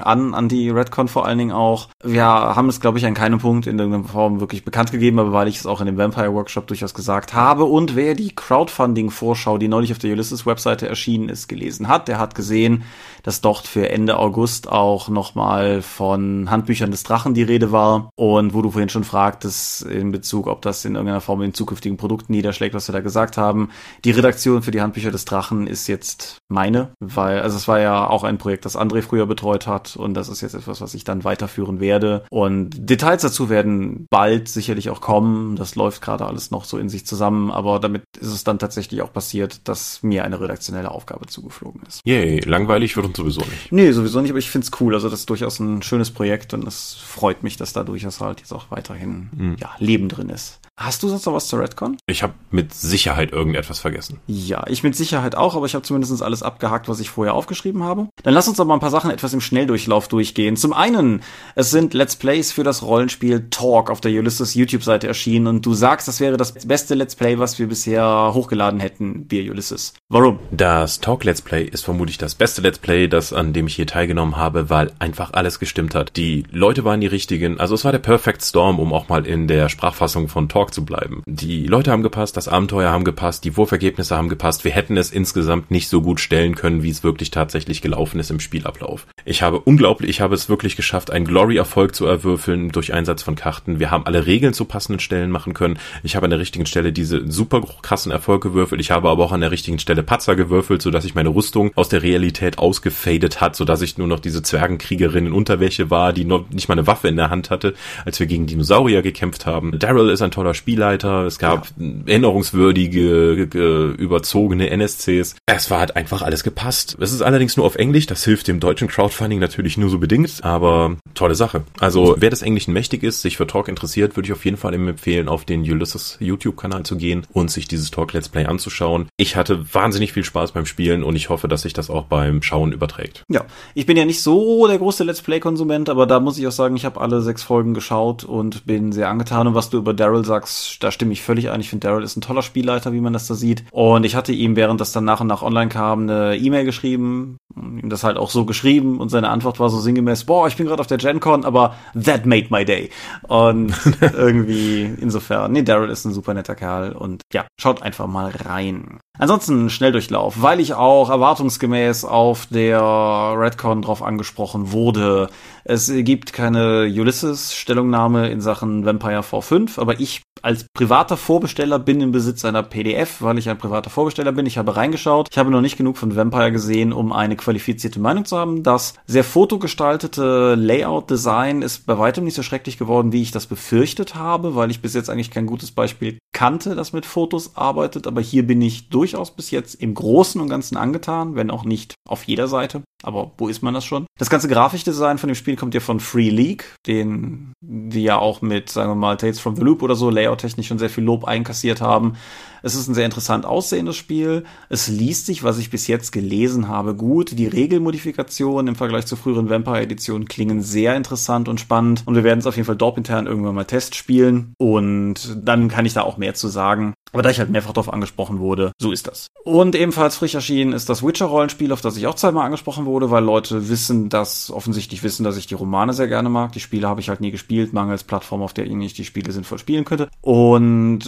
an, an die Redcon vor allen Dingen auch. Wir haben es, glaube ich, an keinem Punkt in irgendeiner Form wirklich bekannt gegeben, aber weil ich es auch in dem Vampire Workshop durchaus gesagt habe und wer die Crowdfunding-Vorschau, die neulich auf der Ulysses-Webseite erschienen ist, gelesen hat, der hat gesehen, dass dort für Ende August auch nochmal von Handbüchern des Drachen die Rede war und wo du vorhin schon fragtest in Bezug, ob das in irgendeiner Form in zukünftigen Produkten niederschlägt, was wir da gesagt haben. Die Redaktion für die Handbücher des Drachen ist jetzt meine, weil, also es war ja auch ein Projekt, das André früher betreut hat und das ist jetzt etwas, was ich dann weiterführen werde und Details dazu werden bald sicherlich auch kommen. Das läuft gerade alles noch so in sich zusammen, aber damit ist es dann tatsächlich auch passiert, dass mir eine redaktionelle Aufgabe zugeflogen ist. Yay, langweilig wird und sowieso nicht. Nee, sowieso nicht, aber ich find's cool. Also das ist durchaus ein schönes Projekt und es freut mich, dass da durchaus halt jetzt auch weiterhin mhm. ja, Leben drin ist. Hast du sonst noch was zur Redcon? Ich habe mit Sicherheit irgendetwas vergessen. Ja, ich mit Sicherheit auch, aber ich habe zumindest alles abgehakt, was ich vorher aufgeschrieben habe. Dann lass uns mal ein paar Sachen etwas im Schnelldurchlauf durchgehen. Zum einen, es sind Let's Plays für das Rollenspiel Talk auf der Ulysses YouTube-Seite erschienen und du sagst, das wäre das beste Let's Play, was wir bisher hochgeladen hätten, wir Ulysses. Warum? Das Talk Let's Play ist vermutlich das beste Let's Play, das an dem ich hier teilgenommen habe, weil einfach alles gestimmt hat. Die Leute waren die richtigen, also es war der Perfect Storm, um auch mal in der Sprachfassung von Talk zu bleiben. Die Leute haben gepasst, das Abenteuer haben gepasst, die Wurfergebnisse haben gepasst. Wir hätten es insgesamt nicht so gut stellen können, wie es wirklich tatsächlich gelaufen ist im Spielablauf. Ich habe unglaublich, ich habe es wirklich geschafft, einen Glory-Erfolg zu erwürfeln durch Einsatz von Karten. Wir haben alle Regeln zu passenden Stellen machen können. Ich habe an der richtigen Stelle diese super krassen Erfolg gewürfelt. Ich habe aber auch an der richtigen Stelle Patzer gewürfelt, sodass ich meine Rüstung aus der Realität ausgefadet hat, sodass ich nur noch diese Zwergenkriegerin in Unterwäsche war, die noch nicht mal eine Waffe in der Hand hatte, als wir gegen Dinosaurier gekämpft haben. Daryl ist ein toller Spielleiter. Es gab ja. erinnerungswürdige über überzogene NSCs. Es war halt einfach alles gepasst. Es ist allerdings nur auf Englisch, das hilft dem deutschen Crowdfunding natürlich nur so bedingt, aber tolle Sache. Also wer des Englischen mächtig ist, sich für Talk interessiert, würde ich auf jeden Fall empfehlen, auf den Ulysses YouTube-Kanal zu gehen und sich dieses Talk Let's Play anzuschauen. Ich hatte wahnsinnig viel Spaß beim Spielen und ich hoffe, dass sich das auch beim Schauen überträgt. Ja, ich bin ja nicht so der große Let's Play-Konsument, aber da muss ich auch sagen, ich habe alle sechs Folgen geschaut und bin sehr angetan. Und was du über Daryl sagst, da stimme ich völlig ein. Ich finde, Daryl ist ein toller Spielleiter, wie man das da sieht. Und ich hatte ihm, während das dann nach und nach online kam, eine E-Mail geschrieben, ihm das halt auch so geschrieben und seine Antwort war so sinngemäß, boah, ich bin gerade auf der GenCon, aber that made my day. Und irgendwie insofern, nee, Daryl ist ein super netter Kerl und ja, schaut einfach mal rein. Ansonsten Schnelldurchlauf, weil ich auch erwartungsgemäß auf der Redcon drauf angesprochen wurde. Es gibt keine Ulysses-Stellungnahme in Sachen Vampire V5, aber ich als privater Vorbesteller bin im Besitz einer PDF, weil ich ein privater Vorbesteller bin. Ich habe reingeschaut. Ich habe noch nicht genug von Vampire gesehen, um eine qualifizierte Meinung zu haben. Das sehr fotogestaltete Layout-Design ist bei weitem nicht so schrecklich geworden, wie ich das befürchtet habe, weil ich bis jetzt eigentlich kein gutes Beispiel kannte, das mit Fotos arbeitet. Aber hier bin ich durchaus bis jetzt im Großen und Ganzen angetan, wenn auch nicht auf jeder Seite. Aber wo ist man das schon? Das ganze Grafikdesign von dem Spiel kommt ja von Free League, den die ja auch mit, sagen wir mal, Tales from the Loop oder so layout-technisch schon sehr viel Lob einkassiert haben. Es ist ein sehr interessant aussehendes Spiel. Es liest sich, was ich bis jetzt gelesen habe, gut. Die Regelmodifikationen im Vergleich zur früheren Vampire-Edition klingen sehr interessant und spannend. Und wir werden es auf jeden Fall dort intern irgendwann mal Test spielen. Und dann kann ich da auch mehr zu sagen. Aber da ich halt mehrfach darauf angesprochen wurde, so ist das. Und ebenfalls frisch erschienen ist das Witcher-Rollenspiel, auf das ich auch zweimal angesprochen wurde, weil Leute wissen, dass, offensichtlich wissen, dass ich die Romane sehr gerne mag. Die Spiele habe ich halt nie gespielt, mangels Plattform, auf der ich die Spiele sinnvoll spielen könnte. Und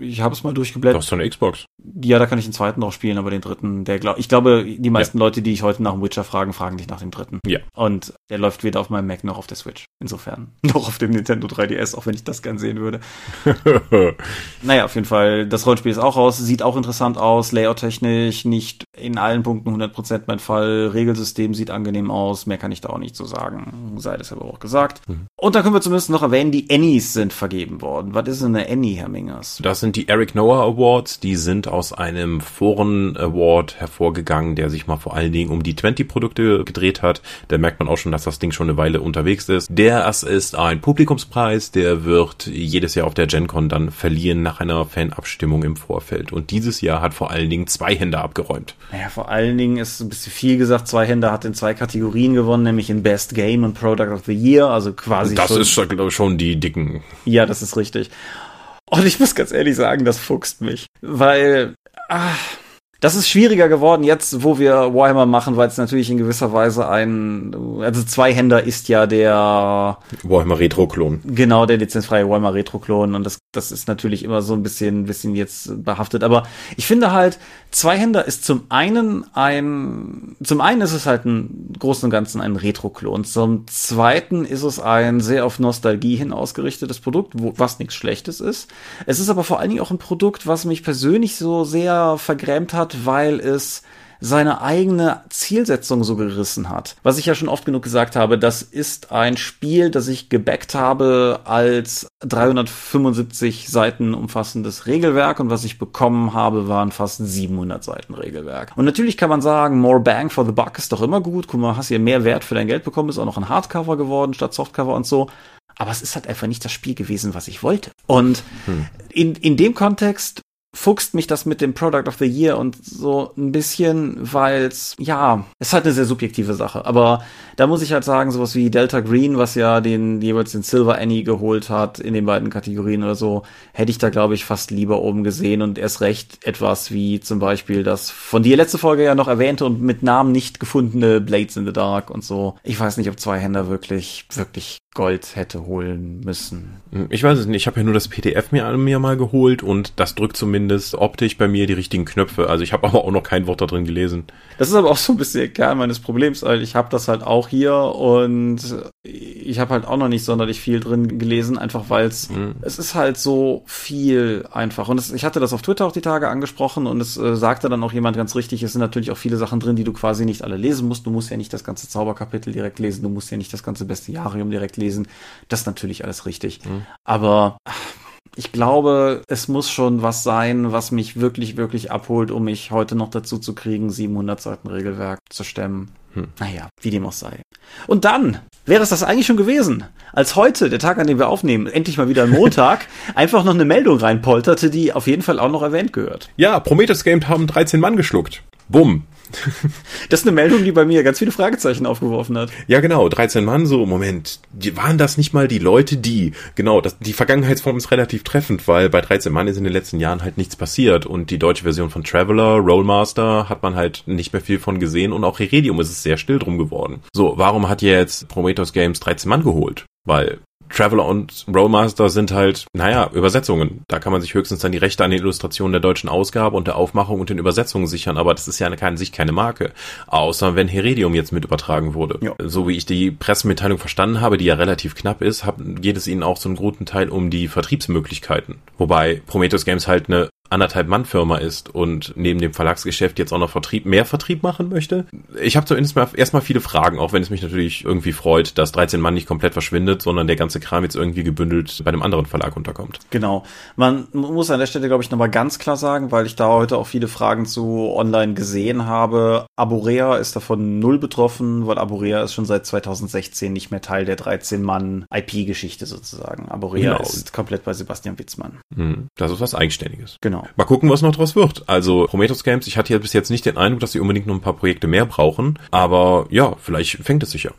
ich habe es mal durchgeblättert. Du hast doch eine Xbox. Ja, da kann ich den zweiten drauf spielen, aber den dritten, der glaub, ich glaube, die meisten ja. Leute, die ich heute nach dem Witcher fragen, fragen dich nach dem dritten. Ja. Und der läuft weder auf meinem Mac noch auf der Switch. Insofern. Noch auf dem Nintendo 3DS, auch wenn ich das gern sehen würde. naja, auf jeden Fall, das Rollenspiel ist auch raus, sieht auch interessant aus, layout-technisch, nicht in allen Punkten 100% mein Fall. Regelsystem sieht angenehm aus, mehr kann ich da auch nicht so sagen. Sei das aber auch gesagt. Mhm. Und dann können wir zumindest noch erwähnen, die Annies sind vergeben worden. Was ist denn eine Annie, Herr Mingers? Das sind die Eric Noah Awards, die sind aus einem Foren Award hervorgegangen, der sich mal vor allen Dingen um die 20 Produkte gedreht hat. Da merkt man auch schon, dass das Ding schon eine Weile unterwegs ist. Der ist ein Publikumspreis, der wird jedes Jahr auf der GenCon dann verliehen nach einer Fanabstimmung im Vorfeld. Und dieses Jahr hat vor allen Dingen zwei Hände abgeräumt. Naja, vor allen Dingen ist ein bisschen viel gesagt, zwei Hände hat in zwei Kategorien gewonnen, nämlich in Best Game und Product of the Year, also quasi. Das schon, ist glaube ich, schon die dicken. Ja, das ist richtig. Und ich muss ganz ehrlich sagen, das fuchst mich. Weil, ah, das ist schwieriger geworden jetzt, wo wir Warhammer machen, weil es natürlich in gewisser Weise ein, also Zweihänder ist ja der Warhammer Retro-Klon. Genau, der lizenzfreie Warhammer Retro-Klon und das, das ist natürlich immer so ein bisschen, bisschen jetzt behaftet. Aber ich finde halt, Zweihänder ist zum einen ein, zum einen ist es halt ein Großen und Ganzen ein Retro-Klon. Zum zweiten ist es ein sehr auf Nostalgie hin ausgerichtetes Produkt, wo, was nichts Schlechtes ist. Es ist aber vor allen Dingen auch ein Produkt, was mich persönlich so sehr vergrämt hat, weil es seine eigene Zielsetzung so gerissen hat. Was ich ja schon oft genug gesagt habe, das ist ein Spiel, das ich gebackt habe als 375 Seiten umfassendes Regelwerk und was ich bekommen habe, waren fast 700 Seiten Regelwerk. Und natürlich kann man sagen, more bang for the buck ist doch immer gut. Guck mal, hast hier mehr Wert für dein Geld bekommen, ist auch noch ein Hardcover geworden statt Softcover und so. Aber es ist halt einfach nicht das Spiel gewesen, was ich wollte. Und hm. in, in dem Kontext fuchst mich das mit dem Product of the Year und so ein bisschen, weil es, ja, es ist halt eine sehr subjektive Sache. Aber da muss ich halt sagen, sowas wie Delta Green, was ja den jeweils den Silver Annie geholt hat in den beiden Kategorien oder so, hätte ich da, glaube ich, fast lieber oben gesehen und erst recht etwas wie zum Beispiel das von dir letzte Folge ja noch erwähnte und mit Namen nicht gefundene Blades in the Dark und so. Ich weiß nicht, ob zwei Händer wirklich, wirklich Gold hätte holen müssen. Ich weiß es nicht. Ich habe ja nur das PDF mir, mir mal geholt und das drückt zumindest optisch bei mir die richtigen Knöpfe. Also ich habe aber auch noch kein Wort da drin gelesen. Das ist aber auch so ein bisschen der Kern meines Problems, weil ich habe das halt auch hier und ich habe halt auch noch nicht sonderlich viel drin gelesen, einfach weil es mhm. es ist halt so viel einfach. Und es, ich hatte das auf Twitter auch die Tage angesprochen und es äh, sagte dann auch jemand ganz richtig, es sind natürlich auch viele Sachen drin, die du quasi nicht alle lesen musst. Du musst ja nicht das ganze Zauberkapitel direkt lesen, du musst ja nicht das ganze Bestiarium direkt lesen. Das ist natürlich alles richtig. Mhm. Aber ich glaube, es muss schon was sein, was mich wirklich, wirklich abholt, um mich heute noch dazu zu kriegen, 700 Seiten Regelwerk zu stemmen. Hm. Naja, wie dem auch sei. Und dann wäre es das eigentlich schon gewesen, als heute, der Tag, an dem wir aufnehmen, endlich mal wieder Montag, einfach noch eine Meldung reinpolterte, die auf jeden Fall auch noch erwähnt gehört. Ja, Prometheus Game haben 13 Mann geschluckt. Bumm. Das ist eine Meldung, die bei mir ganz viele Fragezeichen aufgeworfen hat. Ja, genau. 13 Mann, so, Moment. Die, waren das nicht mal die Leute, die, genau, das, die Vergangenheitsform ist relativ treffend, weil bei 13 Mann ist in den letzten Jahren halt nichts passiert und die deutsche Version von Traveler, Rollmaster hat man halt nicht mehr viel von gesehen und auch Heredium ist es sehr still drum geworden. So, warum hat jetzt Prometheus Games 13 Mann geholt? Weil Traveler und Rollmaster sind halt, naja, Übersetzungen. Da kann man sich höchstens dann die Rechte an den Illustrationen der deutschen Ausgabe und der Aufmachung und den Übersetzungen sichern, aber das ist ja an sich keine Marke. Außer wenn Heredium jetzt mit übertragen wurde. Ja. So wie ich die Pressemitteilung verstanden habe, die ja relativ knapp ist, hab, geht es ihnen auch so einen guten Teil um die Vertriebsmöglichkeiten. Wobei Prometheus Games halt eine anderthalb Mann Firma ist und neben dem Verlagsgeschäft jetzt auch noch Vertrieb, mehr Vertrieb machen möchte. Ich habe zumindest mal erstmal viele Fragen, auch wenn es mich natürlich irgendwie freut, dass 13 Mann nicht komplett verschwindet, sondern der ganze Kram jetzt irgendwie gebündelt bei einem anderen Verlag unterkommt. Genau. Man muss an der Stelle, glaube ich, nochmal ganz klar sagen, weil ich da heute auch viele Fragen zu online gesehen habe. Aborea ist davon null betroffen, weil Aborea ist schon seit 2016 nicht mehr Teil der 13 Mann IP-Geschichte sozusagen. Aborea genau. ist komplett bei Sebastian Witzmann. Hm, das ist was Eigenständiges. Genau. Genau. Mal gucken, was noch draus wird. Also Prometheus Games, ich hatte ja bis jetzt nicht den Eindruck, dass sie unbedingt noch ein paar Projekte mehr brauchen, aber ja, vielleicht fängt es sich ja.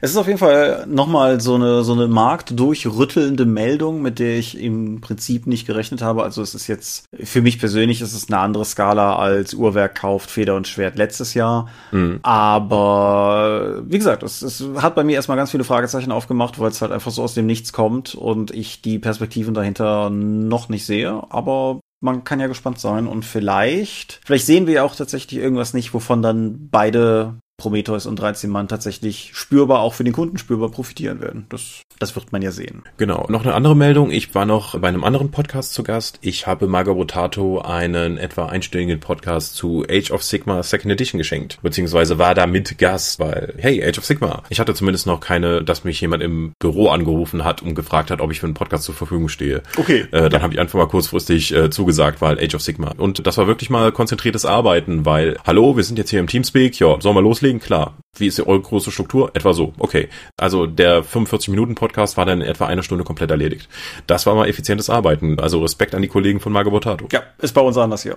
Es ist auf jeden Fall nochmal so eine, so eine marktdurchrüttelnde Meldung, mit der ich im Prinzip nicht gerechnet habe. Also es ist jetzt, für mich persönlich ist es eine andere Skala als Uhrwerk kauft Feder und Schwert letztes Jahr. Mhm. Aber wie gesagt, es, es hat bei mir erstmal ganz viele Fragezeichen aufgemacht, weil es halt einfach so aus dem Nichts kommt und ich die Perspektiven dahinter noch nicht sehe. Aber man kann ja gespannt sein und vielleicht, vielleicht sehen wir ja auch tatsächlich irgendwas nicht, wovon dann beide Prometheus und 13 Mann tatsächlich spürbar, auch für den Kunden spürbar profitieren werden. Das, das wird man ja sehen. Genau. Noch eine andere Meldung. Ich war noch bei einem anderen Podcast zu Gast. Ich habe Marga Botato einen etwa einstündigen Podcast zu Age of Sigma Second Edition geschenkt. Beziehungsweise war da mit Gast, weil, hey, Age of Sigma. Ich hatte zumindest noch keine, dass mich jemand im Büro angerufen hat und gefragt hat, ob ich für einen Podcast zur Verfügung stehe. Okay. Äh, dann habe ich einfach mal kurzfristig äh, zugesagt, weil Age of Sigma. Und das war wirklich mal konzentriertes Arbeiten, weil, hallo, wir sind jetzt hier im Teamspeak, ja, sollen wir loslegen? Loslegen? Klar. Wie ist eure große Struktur? Etwa so. Okay. Also der 45-Minuten-Podcast war dann in etwa eine Stunde komplett erledigt. Das war mal effizientes Arbeiten. Also Respekt an die Kollegen von Margot Botato. Ja, ist bei uns anders hier.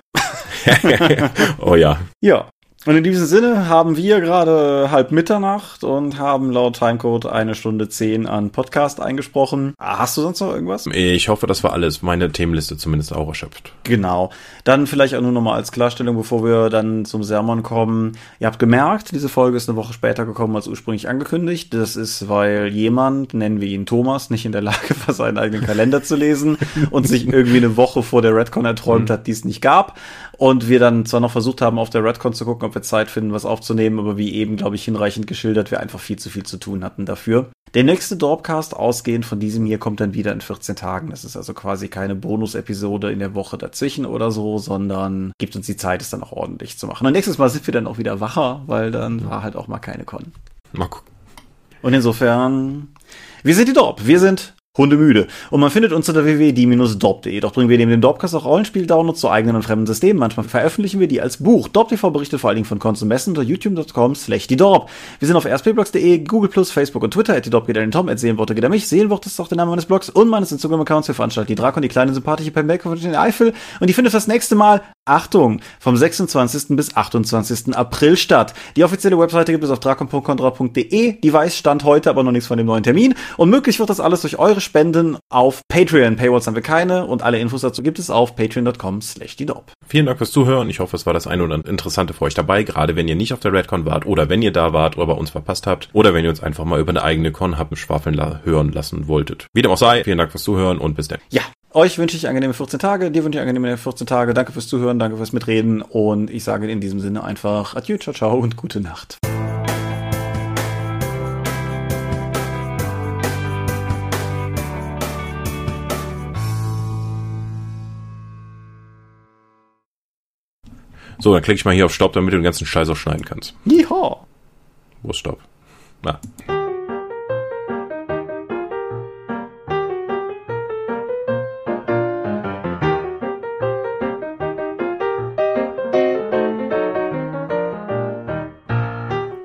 oh ja. Ja, und in diesem Sinne haben wir gerade halb Mitternacht und haben laut Timecode eine Stunde zehn an Podcast eingesprochen. Hast du sonst noch irgendwas? Ich hoffe, das war alles. Meine Themenliste zumindest auch erschöpft. Genau. Dann vielleicht auch nur nochmal als Klarstellung, bevor wir dann zum Sermon kommen. Ihr habt gemerkt, diese Folge ist eine Woche später gekommen als ursprünglich angekündigt. Das ist, weil jemand, nennen wir ihn Thomas, nicht in der Lage war, seinen eigenen Kalender zu lesen und sich irgendwie eine Woche vor der Redcon erträumt mhm. hat, die es nicht gab. Und wir dann zwar noch versucht haben, auf der Redcon zu gucken, ob wir Zeit finden, was aufzunehmen, aber wie eben, glaube ich, hinreichend geschildert, wir einfach viel zu viel zu tun hatten dafür. Der nächste Dorpcast, ausgehend von diesem hier, kommt dann wieder in 14 Tagen. Das ist also quasi keine Bonus-Episode in der Woche dazwischen oder so, sondern gibt uns die Zeit, es dann auch ordentlich zu machen. Und nächstes Mal sind wir dann auch wieder wacher, weil dann war halt auch mal keine Con. Mal gucken. Und insofern, wir sind die Dorp. Wir sind Hundemüde. Und man findet uns unter www.die-dorp.de. Doch bringen wir neben dem Dorpcast auch Rollenspiel-Downloads zu eigenen und fremden Systemen. Manchmal veröffentlichen wir die als Buch. DorpTV berichtet vor allen Dingen von Konsumessen unter youtube.com slash die Dorp. Wir sind auf rspblogs.de, Google+, Facebook und Twitter. At die Dorp geht an den Tom, at Seelenworte geht an mich. Seelenworte ist auch der Name meines Blogs und meines Instagram-Accounts. Wir veranstalten die Drakon, die kleine sympathische Pembeck von den Eifel. Und die findet das nächste Mal, Achtung, vom 26. bis 28. April statt. Die offizielle Webseite gibt es auf drakon.contra.de. Die weiß Stand heute, aber noch nichts von dem neuen Termin. Und möglich wird das alles durch eure Spenden auf Patreon. Paywalls haben wir keine und alle Infos dazu gibt es auf patreon.com slash die Vielen Dank fürs Zuhören. Ich hoffe, es war das eine oder interessante für euch dabei, gerade wenn ihr nicht auf der Redcon wart oder wenn ihr da wart oder bei uns verpasst habt oder wenn ihr uns einfach mal über eine eigene Con habt schwafeln hören lassen wolltet. Wie dem auch sei, vielen Dank fürs Zuhören und bis dann. Ja, euch wünsche ich angenehme 14 Tage, dir wünsche ich angenehme 14 Tage. Danke fürs Zuhören, danke fürs Mitreden und ich sage in diesem Sinne einfach Adieu, ciao, ciao und gute Nacht. So, dann klicke ich mal hier auf Stopp, damit du den ganzen Scheiß auch schneiden kannst. Yeehaw! Wo ist Stopp? Na.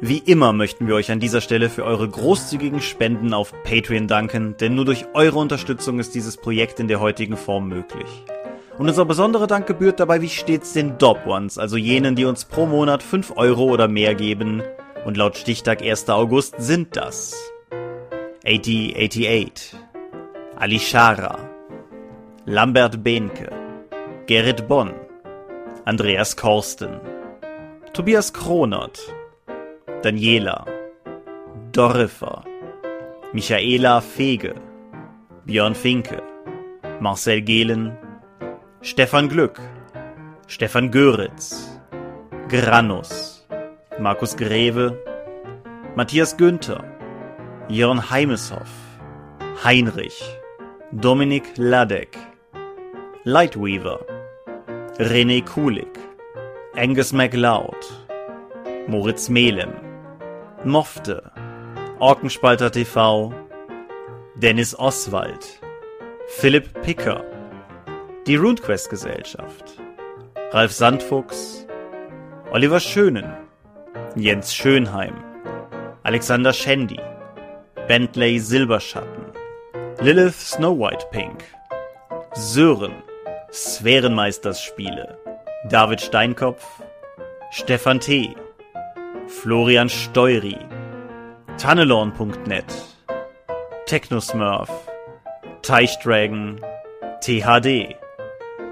Wie immer möchten wir euch an dieser Stelle für eure großzügigen Spenden auf Patreon danken, denn nur durch eure Unterstützung ist dieses Projekt in der heutigen Form möglich. Und unser besonderer Dank gebührt dabei wie stets den Dob Ones, also jenen, die uns pro Monat 5 Euro oder mehr geben. Und laut Stichtag 1. August sind das 8088, Alishara, Lambert Behnke, Gerrit Bonn, Andreas Korsten, Tobias Kronert, Daniela, Dorifer, Michaela Fege, Björn Finke, Marcel Gehlen, Stefan Glück, Stefan Göritz, Granus, Markus Greve, Matthias Günther, Jörn Heimeshoff, Heinrich, Dominik Ladek, Lightweaver, René Kulik, Angus MacLeod, Moritz Melem, Mofte, Orkenspalter TV, Dennis Oswald, Philipp Picker, die RuneQuest Gesellschaft, Ralf Sandfuchs, Oliver Schönen, Jens Schönheim, Alexander Schendi, Bentley Silberschatten, Lilith Snow White Pink, Sören, Sphärenmeisterspiele, David Steinkopf, Stefan T., Florian Steury, Tannelorn.net, Technosmurf, Teichdragon, THD,